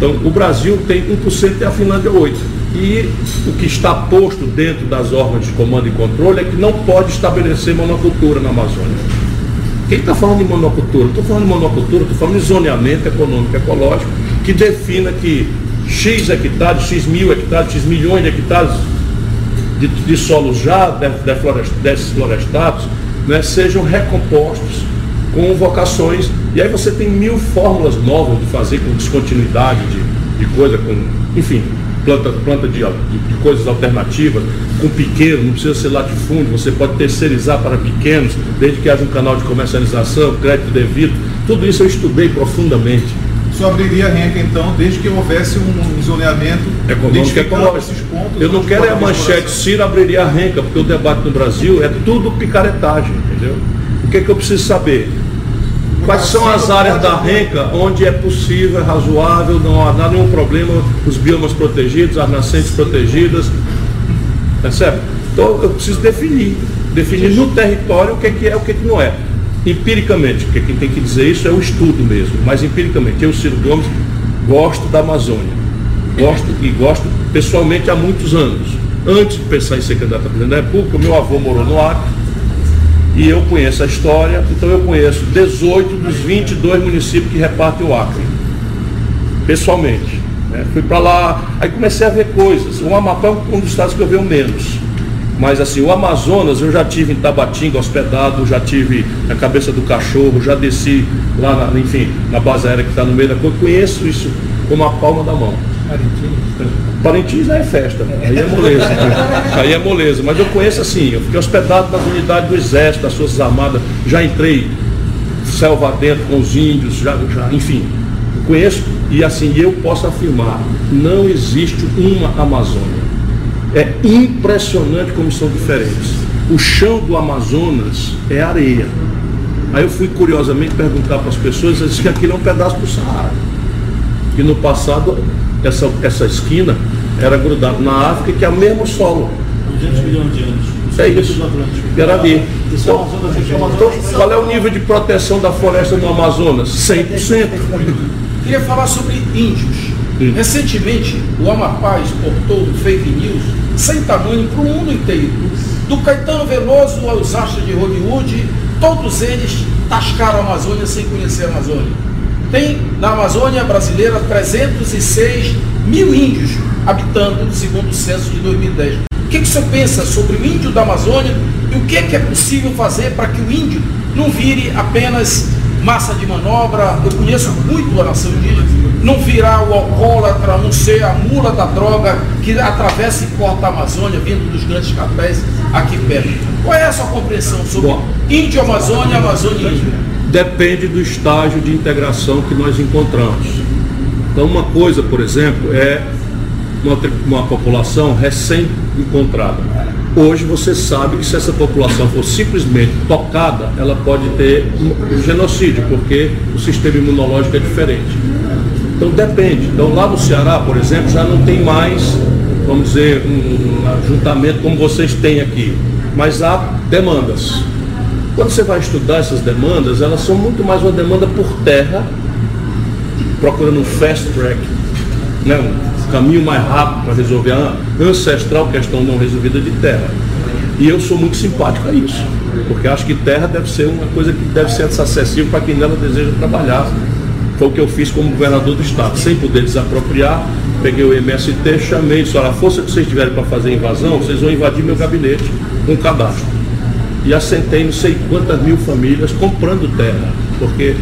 Então, o Brasil tem 1% e a Finlândia 8%. E o que está posto dentro das órgãos de comando e controle é que não pode estabelecer monocultura na Amazônia. Quem está falando de monocultura? Estou falando de monocultura, estou falando de zoneamento econômico ecológico, que defina que X hectares, X mil hectares, X milhões de hectares de, de solos já desflorestados né, sejam recompostos com vocações. E aí você tem mil fórmulas novas de fazer com descontinuidade de, de coisa, com, enfim, planta, planta de, de, coisas alternativas, com pequeno, não precisa ser latifúndio, você pode terceirizar para pequenos, desde que haja um canal de comercialização, crédito devido. Tudo isso eu estudei profundamente. Isso abriria a renca, então, desde que houvesse um zoneamento econômico ecológico. Eu não quero é a manchete, Ciro abriria a renca, porque o debate no Brasil é tudo picaretagem, entendeu? O que, é que eu preciso saber? Quais são as áreas da renca onde é possível, é razoável, não há nenhum problema, os biomas protegidos, as nascentes protegidas, percebe? Então eu preciso definir, definir no território o que é, que é o que, é que não é. Empiricamente, porque quem tem que dizer isso é o estudo mesmo, mas empiricamente, eu, Ciro Gomes, gosto da Amazônia. Gosto e gosto pessoalmente há muitos anos. Antes de pensar em ser candidato a presidente da República, meu avô morou no Acre, e eu conheço a história, então eu conheço 18 dos 22 municípios que repartem o Acre, pessoalmente. Né? Fui para lá, aí comecei a ver coisas. O Amapá é um dos estados que eu vejo menos. Mas assim, o Amazonas eu já tive em Tabatinga hospedado, já tive na cabeça do cachorro, já desci lá, na, enfim, na base aérea que está no meio da coisa, conheço isso como a palma da mão. Parintins é festa, aí é moleza. <laughs> aí é moleza. Mas eu conheço assim, eu fiquei hospedado nas unidades do Exército, das Forças Armadas, já entrei selva dentro com os índios, já, já enfim. Conheço e assim eu posso afirmar, não existe uma Amazônia. É impressionante como são diferentes. O chão do Amazonas é areia. Aí eu fui curiosamente perguntar para as pessoas, eles que aquilo é um pedaço do Saara. Que no passado essa, essa esquina era grudada na África, que é o mesmo solo. 200 milhões de anos. Isso é isso. Era ali. Então, então, qual é o nível de proteção da floresta no Amazonas? 100%. Queria falar sobre índios. Recentemente, o Amapá exportou fake news sem tamanho para o mundo inteiro. Do Caetano Veloso aos astros de Hollywood, todos eles tascaram a Amazônia sem conhecer a Amazônia. Tem na Amazônia brasileira 306 mil índios habitando, segundo o censo de 2010. O que, que o senhor pensa sobre o índio da Amazônia e o que, que é possível fazer para que o índio não vire apenas massa de manobra? Eu conheço muito a nação indígena, não virar o alcoólatra, não ser a mula da droga que atravessa e corta a Amazônia vindo dos grandes cartéis aqui perto. Qual é a sua compreensão sobre Bom, índio Amazônia e Amazônia índio? Depende do estágio de integração que nós encontramos. Então, uma coisa, por exemplo, é uma, uma população recém-encontrada. Hoje você sabe que se essa população for simplesmente tocada, ela pode ter um genocídio, porque o sistema imunológico é diferente. Então depende. Então lá no Ceará, por exemplo, já não tem mais, vamos dizer, um, um ajuntamento como vocês têm aqui. Mas há demandas. Quando você vai estudar essas demandas, elas são muito mais uma demanda por terra, procurando um fast track, né? um caminho mais rápido para resolver a ancestral questão não resolvida de terra. E eu sou muito simpático a isso, porque acho que terra deve ser uma coisa que deve ser acessível para quem nela deseja trabalhar. Foi o que eu fiz como governador do estado, sem poder desapropriar. Peguei o MST, chamei, disse, a força que vocês tiverem para fazer invasão, vocês vão invadir meu gabinete com um cadastro e assentei não sei quantas mil famílias comprando terra, porque,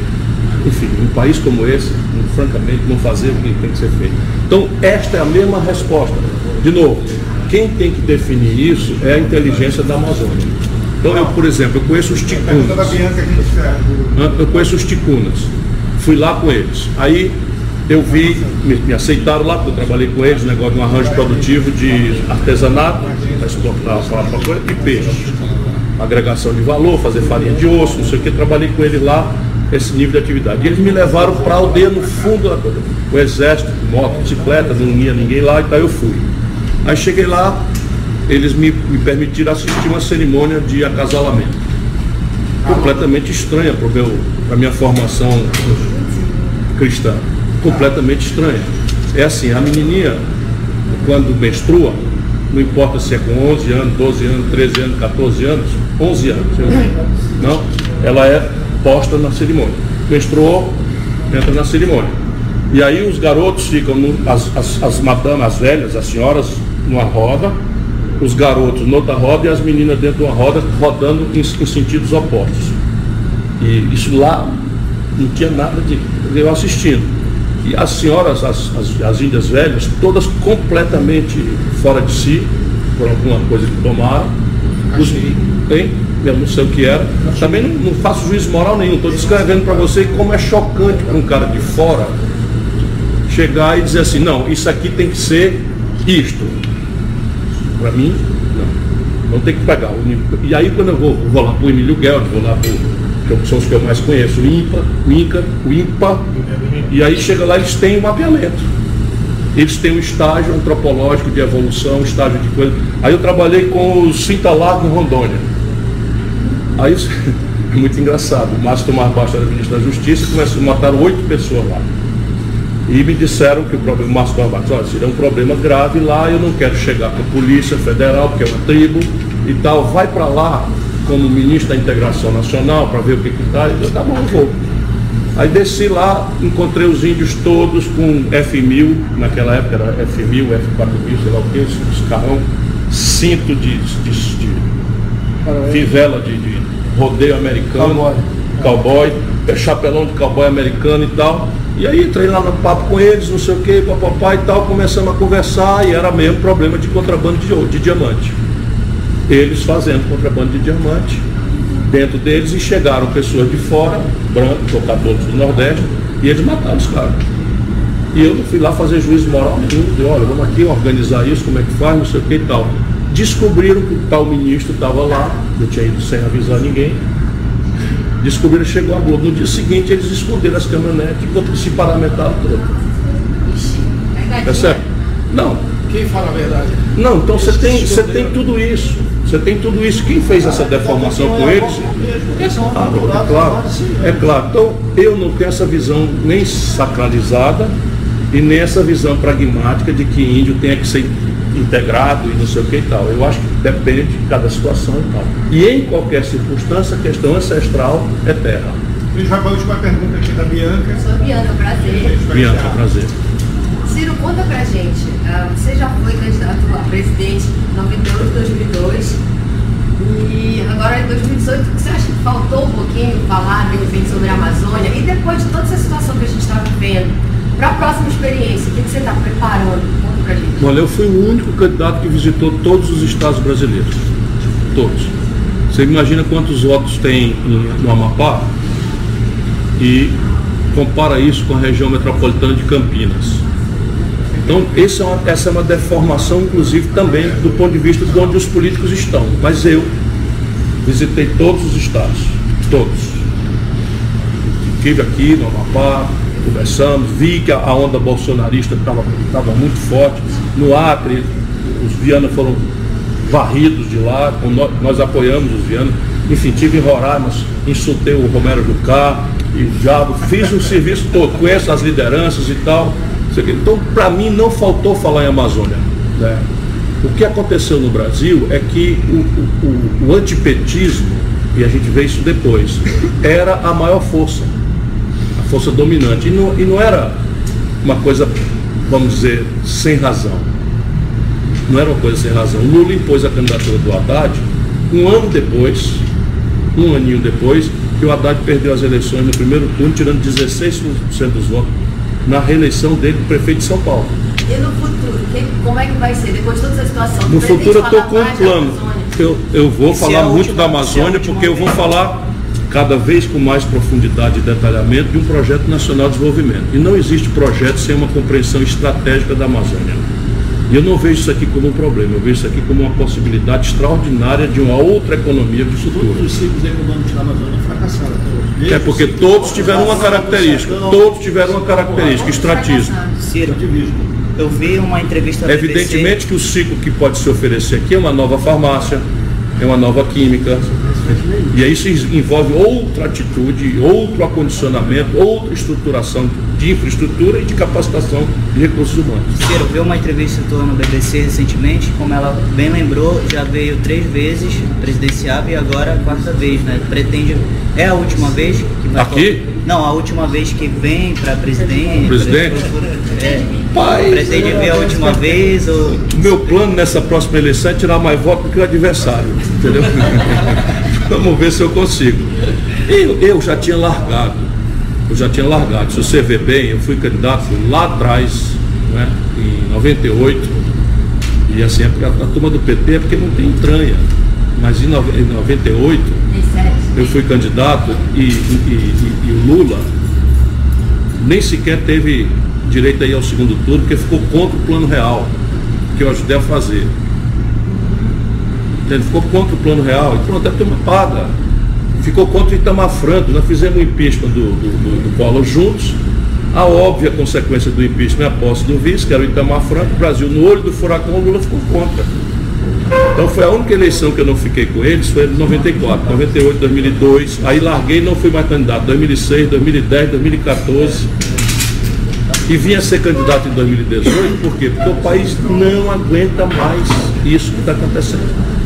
enfim, um país como esse, francamente, não fazer o que tem que ser feito. Então, esta é a mesma resposta. De novo, quem tem que definir isso é a inteligência da Amazônia. Então, eu, por exemplo, eu conheço os ticunas. Eu conheço os ticunas. Fui lá com eles. Aí eu vi, me, me, aceitaram lá, porque eu trabalhei com eles, negócio de um arranjo produtivo de artesanato, para exportar, para coisa, e peixe agregação de valor, fazer farinha de osso, não sei o que, trabalhei com ele lá, esse nível de atividade. E eles me levaram para a aldeia no fundo da coisa. O exército, moto, bicicleta, não ia ninguém lá, então eu fui. Aí cheguei lá, eles me, me permitiram assistir uma cerimônia de acasalamento. Completamente estranha para a minha formação cristã. Completamente estranha. É assim, a menininha quando menstrua, não importa se é com 11 anos, 12 anos, 13 anos, 14 anos, 11 anos, não, ela é posta na cerimônia. Menstruou, entra na cerimônia. E aí os garotos ficam, no, as, as, as madamas, as velhas, as senhoras, numa roda, os garotos noutra roda e as meninas dentro de uma roda, rodando em, em sentidos opostos. E isso lá não tinha nada de. Eu assistindo. E as senhoras, as, as, as índias velhas, todas completamente fora de si, por alguma coisa que tomaram. Os, hein? Eu não sei o que era. Também não, não faço juízo moral nenhum. Estou descrevendo para você como é chocante para um cara de fora chegar e dizer assim, não, isso aqui tem que ser isto. Para mim, não. Não tem que pegar. E aí quando eu vou, vou lá para o Emílio Gueldi, vou lá para que são os que eu mais conheço, o IMPA, o INCA, o IMPA, e aí chega lá, eles têm um mapeamento. Eles têm um estágio antropológico de evolução, um estágio de coisa. Aí eu trabalhei com o Cintalar no Rondônia. Aí <laughs> é muito engraçado. O Márcio Tomar Baixo era ministro da Justiça e começou, mataram oito pessoas lá. E me disseram que o problema, o Márcio Tomar Baixo, olha, seria um problema grave lá, eu não quero chegar com a Polícia Federal, porque é uma tribo e tal, vai para lá como ministro da Integração Nacional para ver o que está. Eu, tá bom, eu vou. Aí desci lá, encontrei os índios todos com F1000, naquela época era F1000, F4000, sei lá o que, os carrão, cinto de, de fivela de, de, rodeio americano, cowboy, cowboy é, chapelão de cowboy americano e tal. E aí entrei lá no papo com eles, não sei o que, papapá e tal, começamos a conversar e era mesmo problema de contrabando de, de diamante eles fazendo contrabando de diamante dentro deles e chegaram pessoas de fora, brancos, todos do Nordeste, e eles mataram os caras. E eu não fui lá fazer juízo moral nenhum, de olha, vamos aqui organizar isso, como é que faz, não sei o que e tal. Descobriram que o tal ministro estava lá, eu tinha ido sem avisar ninguém. Descobriram, chegou a Globo. No dia seguinte eles esconderam as caminhonetes e se paramentaram todo. É certo? Não. Quem fala a verdade? Não, então você tem, você tem tudo isso. Você tem tudo isso. Quem fez essa deformação com eles? É claro, é claro. É claro. Então, eu não tenho essa visão nem sacralizada e nem essa visão pragmática de que índio tenha que ser integrado e não sei o que e tal. Eu acho que depende de cada situação e tal. E em qualquer circunstância, a questão ancestral é terra. A gente vai para a última pergunta aqui da Bianca. Sou a Bianca, prazer. Bianca, prazer. Ciro, conta pra gente. Uh, você já foi candidato a presidente em 98, 2002. E agora em 2018, você acha que faltou um pouquinho falar de repente sobre a Amazônia? E depois de toda essa situação que a gente está vivendo, para a próxima experiência, o que você está preparando? Gente. Olha, eu fui o único candidato que visitou todos os estados brasileiros. Todos. Você imagina quantos votos tem no Amapá? E compara isso com a região metropolitana de Campinas. Então, essa é, uma, essa é uma deformação, inclusive, também do ponto de vista de onde os políticos estão. Mas eu visitei todos os estados, todos. Estive aqui no Amapá, conversamos, vi que a onda bolsonarista estava muito forte. No Acre, os Viana foram varridos de lá, nós, apoiamos os Viana. Enfim, tive em Roraima, insultei o Romero Jucá, e já fiz o serviço todo, conheço as lideranças e tal. Então, para mim, não faltou falar em Amazônia. Né? O que aconteceu no Brasil é que o, o, o, antipetismo, e a gente vê isso depois, era a maior força, força dominante. E não, e não era uma coisa, vamos dizer, sem razão. Não era uma coisa sem razão. Lula impôs a candidatura do Haddad um ano depois, um aninho depois, que o Haddad perdeu as eleições no primeiro turno, tirando 16% dos votos na reeleição dele prefeito de São Paulo. E no futuro, que, como é que vai ser? Depois de toda essa situação, no futuro eu estou com um plano. Eu, eu vou Esse falar é muito última, da Amazônia, é porque eu vou falar cada vez com mais profundidade e detalhamento de um projeto nacional de desenvolvimento. E não existe projeto sem uma compreensão estratégica da Amazônia. E eu não vejo isso aqui como um problema, eu vejo isso aqui como uma possibilidade extraordinária de uma outra economia de futuro. Todos os ciclos econômicos da Amazônia fracassaram até hoje. É porque todos tiveram uma característica, todos tiveram uma característica, extratismo. Ciro, eu vi uma entrevista Evidentemente que o ciclo que pode se oferecer aqui é uma nova farmácia, é uma nova química, E aí isso envolve outra atitude, outro acondicionamento, outra estruturação de infraestrutura e de capacitação de recursos humanos. Ciro, viu uma entrevista tua no BBC recentemente, como ela bem lembrou, já veio três vezes presidenciável e agora a quarta vez, né? Pretende. É a última vez que vai. Aqui? Não, a última vez que vem para presidente. Presidente? É. Pai, Pretende vir a última vez ou. O meu plano nessa próxima eleição é tirar mais votos do que o adversário, entendeu? <laughs> Vamos ver se eu consigo. Eu, eu já tinha largado, eu já tinha largado. Se você ver bem, eu fui candidato lá atrás, né, em 98, e assim, a, a turma do PT é porque não tem entranha. Mas em, nove- em 98, eu fui candidato e, e- e- e o Lula nem sequer teve direito aí ao segundo turno, porque ficou contra o plano real, que eu ajudei a fazer. Ele ficou contra o plano real, e pronto, a turma paga. Ficou contra o Itamar Franco, nós fizemos o impeachment do, do, do, do Collor juntos. A óbvia consequência do impeachment é a posse do vice, que era o Itamar Franco, o Brasil no olho do furacão, o Lula ficou contra. Então foi a única eleição que eu não fiquei com eles, foi em 94, 98, 2002. Aí larguei não fui mais candidato. 2006, 2010, 2014. E vinha ser candidato em 2018, por quê? Porque o país não aguenta mais isso que está acontecendo.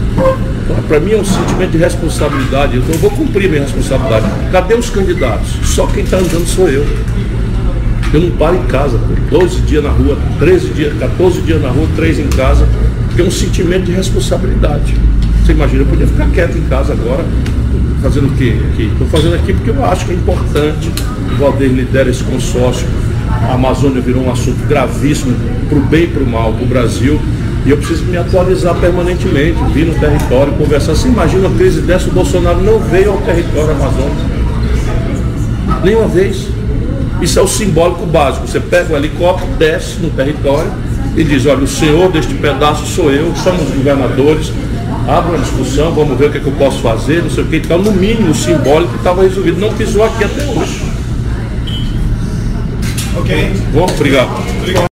Para mim é um sentimento de responsabilidade. Então eu vou cumprir minha responsabilidade. Cadê os candidatos? Só quem está andando sou eu. Eu não paro em casa, pô. 12 dias na rua, 13 dias, 14 dias na rua, 3 em casa, porque é um sentimento de responsabilidade. Você imagina, eu podia ficar quieto em casa agora, fazendo o quê? Estou fazendo aqui porque eu acho que é importante. O Valdeir lidera esse consórcio. A Amazônia virou um assunto gravíssimo para o bem e para o mal, para o Brasil. E eu preciso me atualizar permanentemente, vir no território, conversar. Você imagina uma crise dessa, o Bolsonaro não veio ao território amazônico. Nenhuma vez. Isso é o simbólico básico. Você pega o helicóptero, desce no território e diz, olha, o senhor deste pedaço sou eu, somos governadores, abre uma discussão, vamos ver o que, é que eu posso fazer, não sei o que, então no mínimo simbólico estava resolvido. Não pisou aqui até hoje. Ok. Bom, obrigado.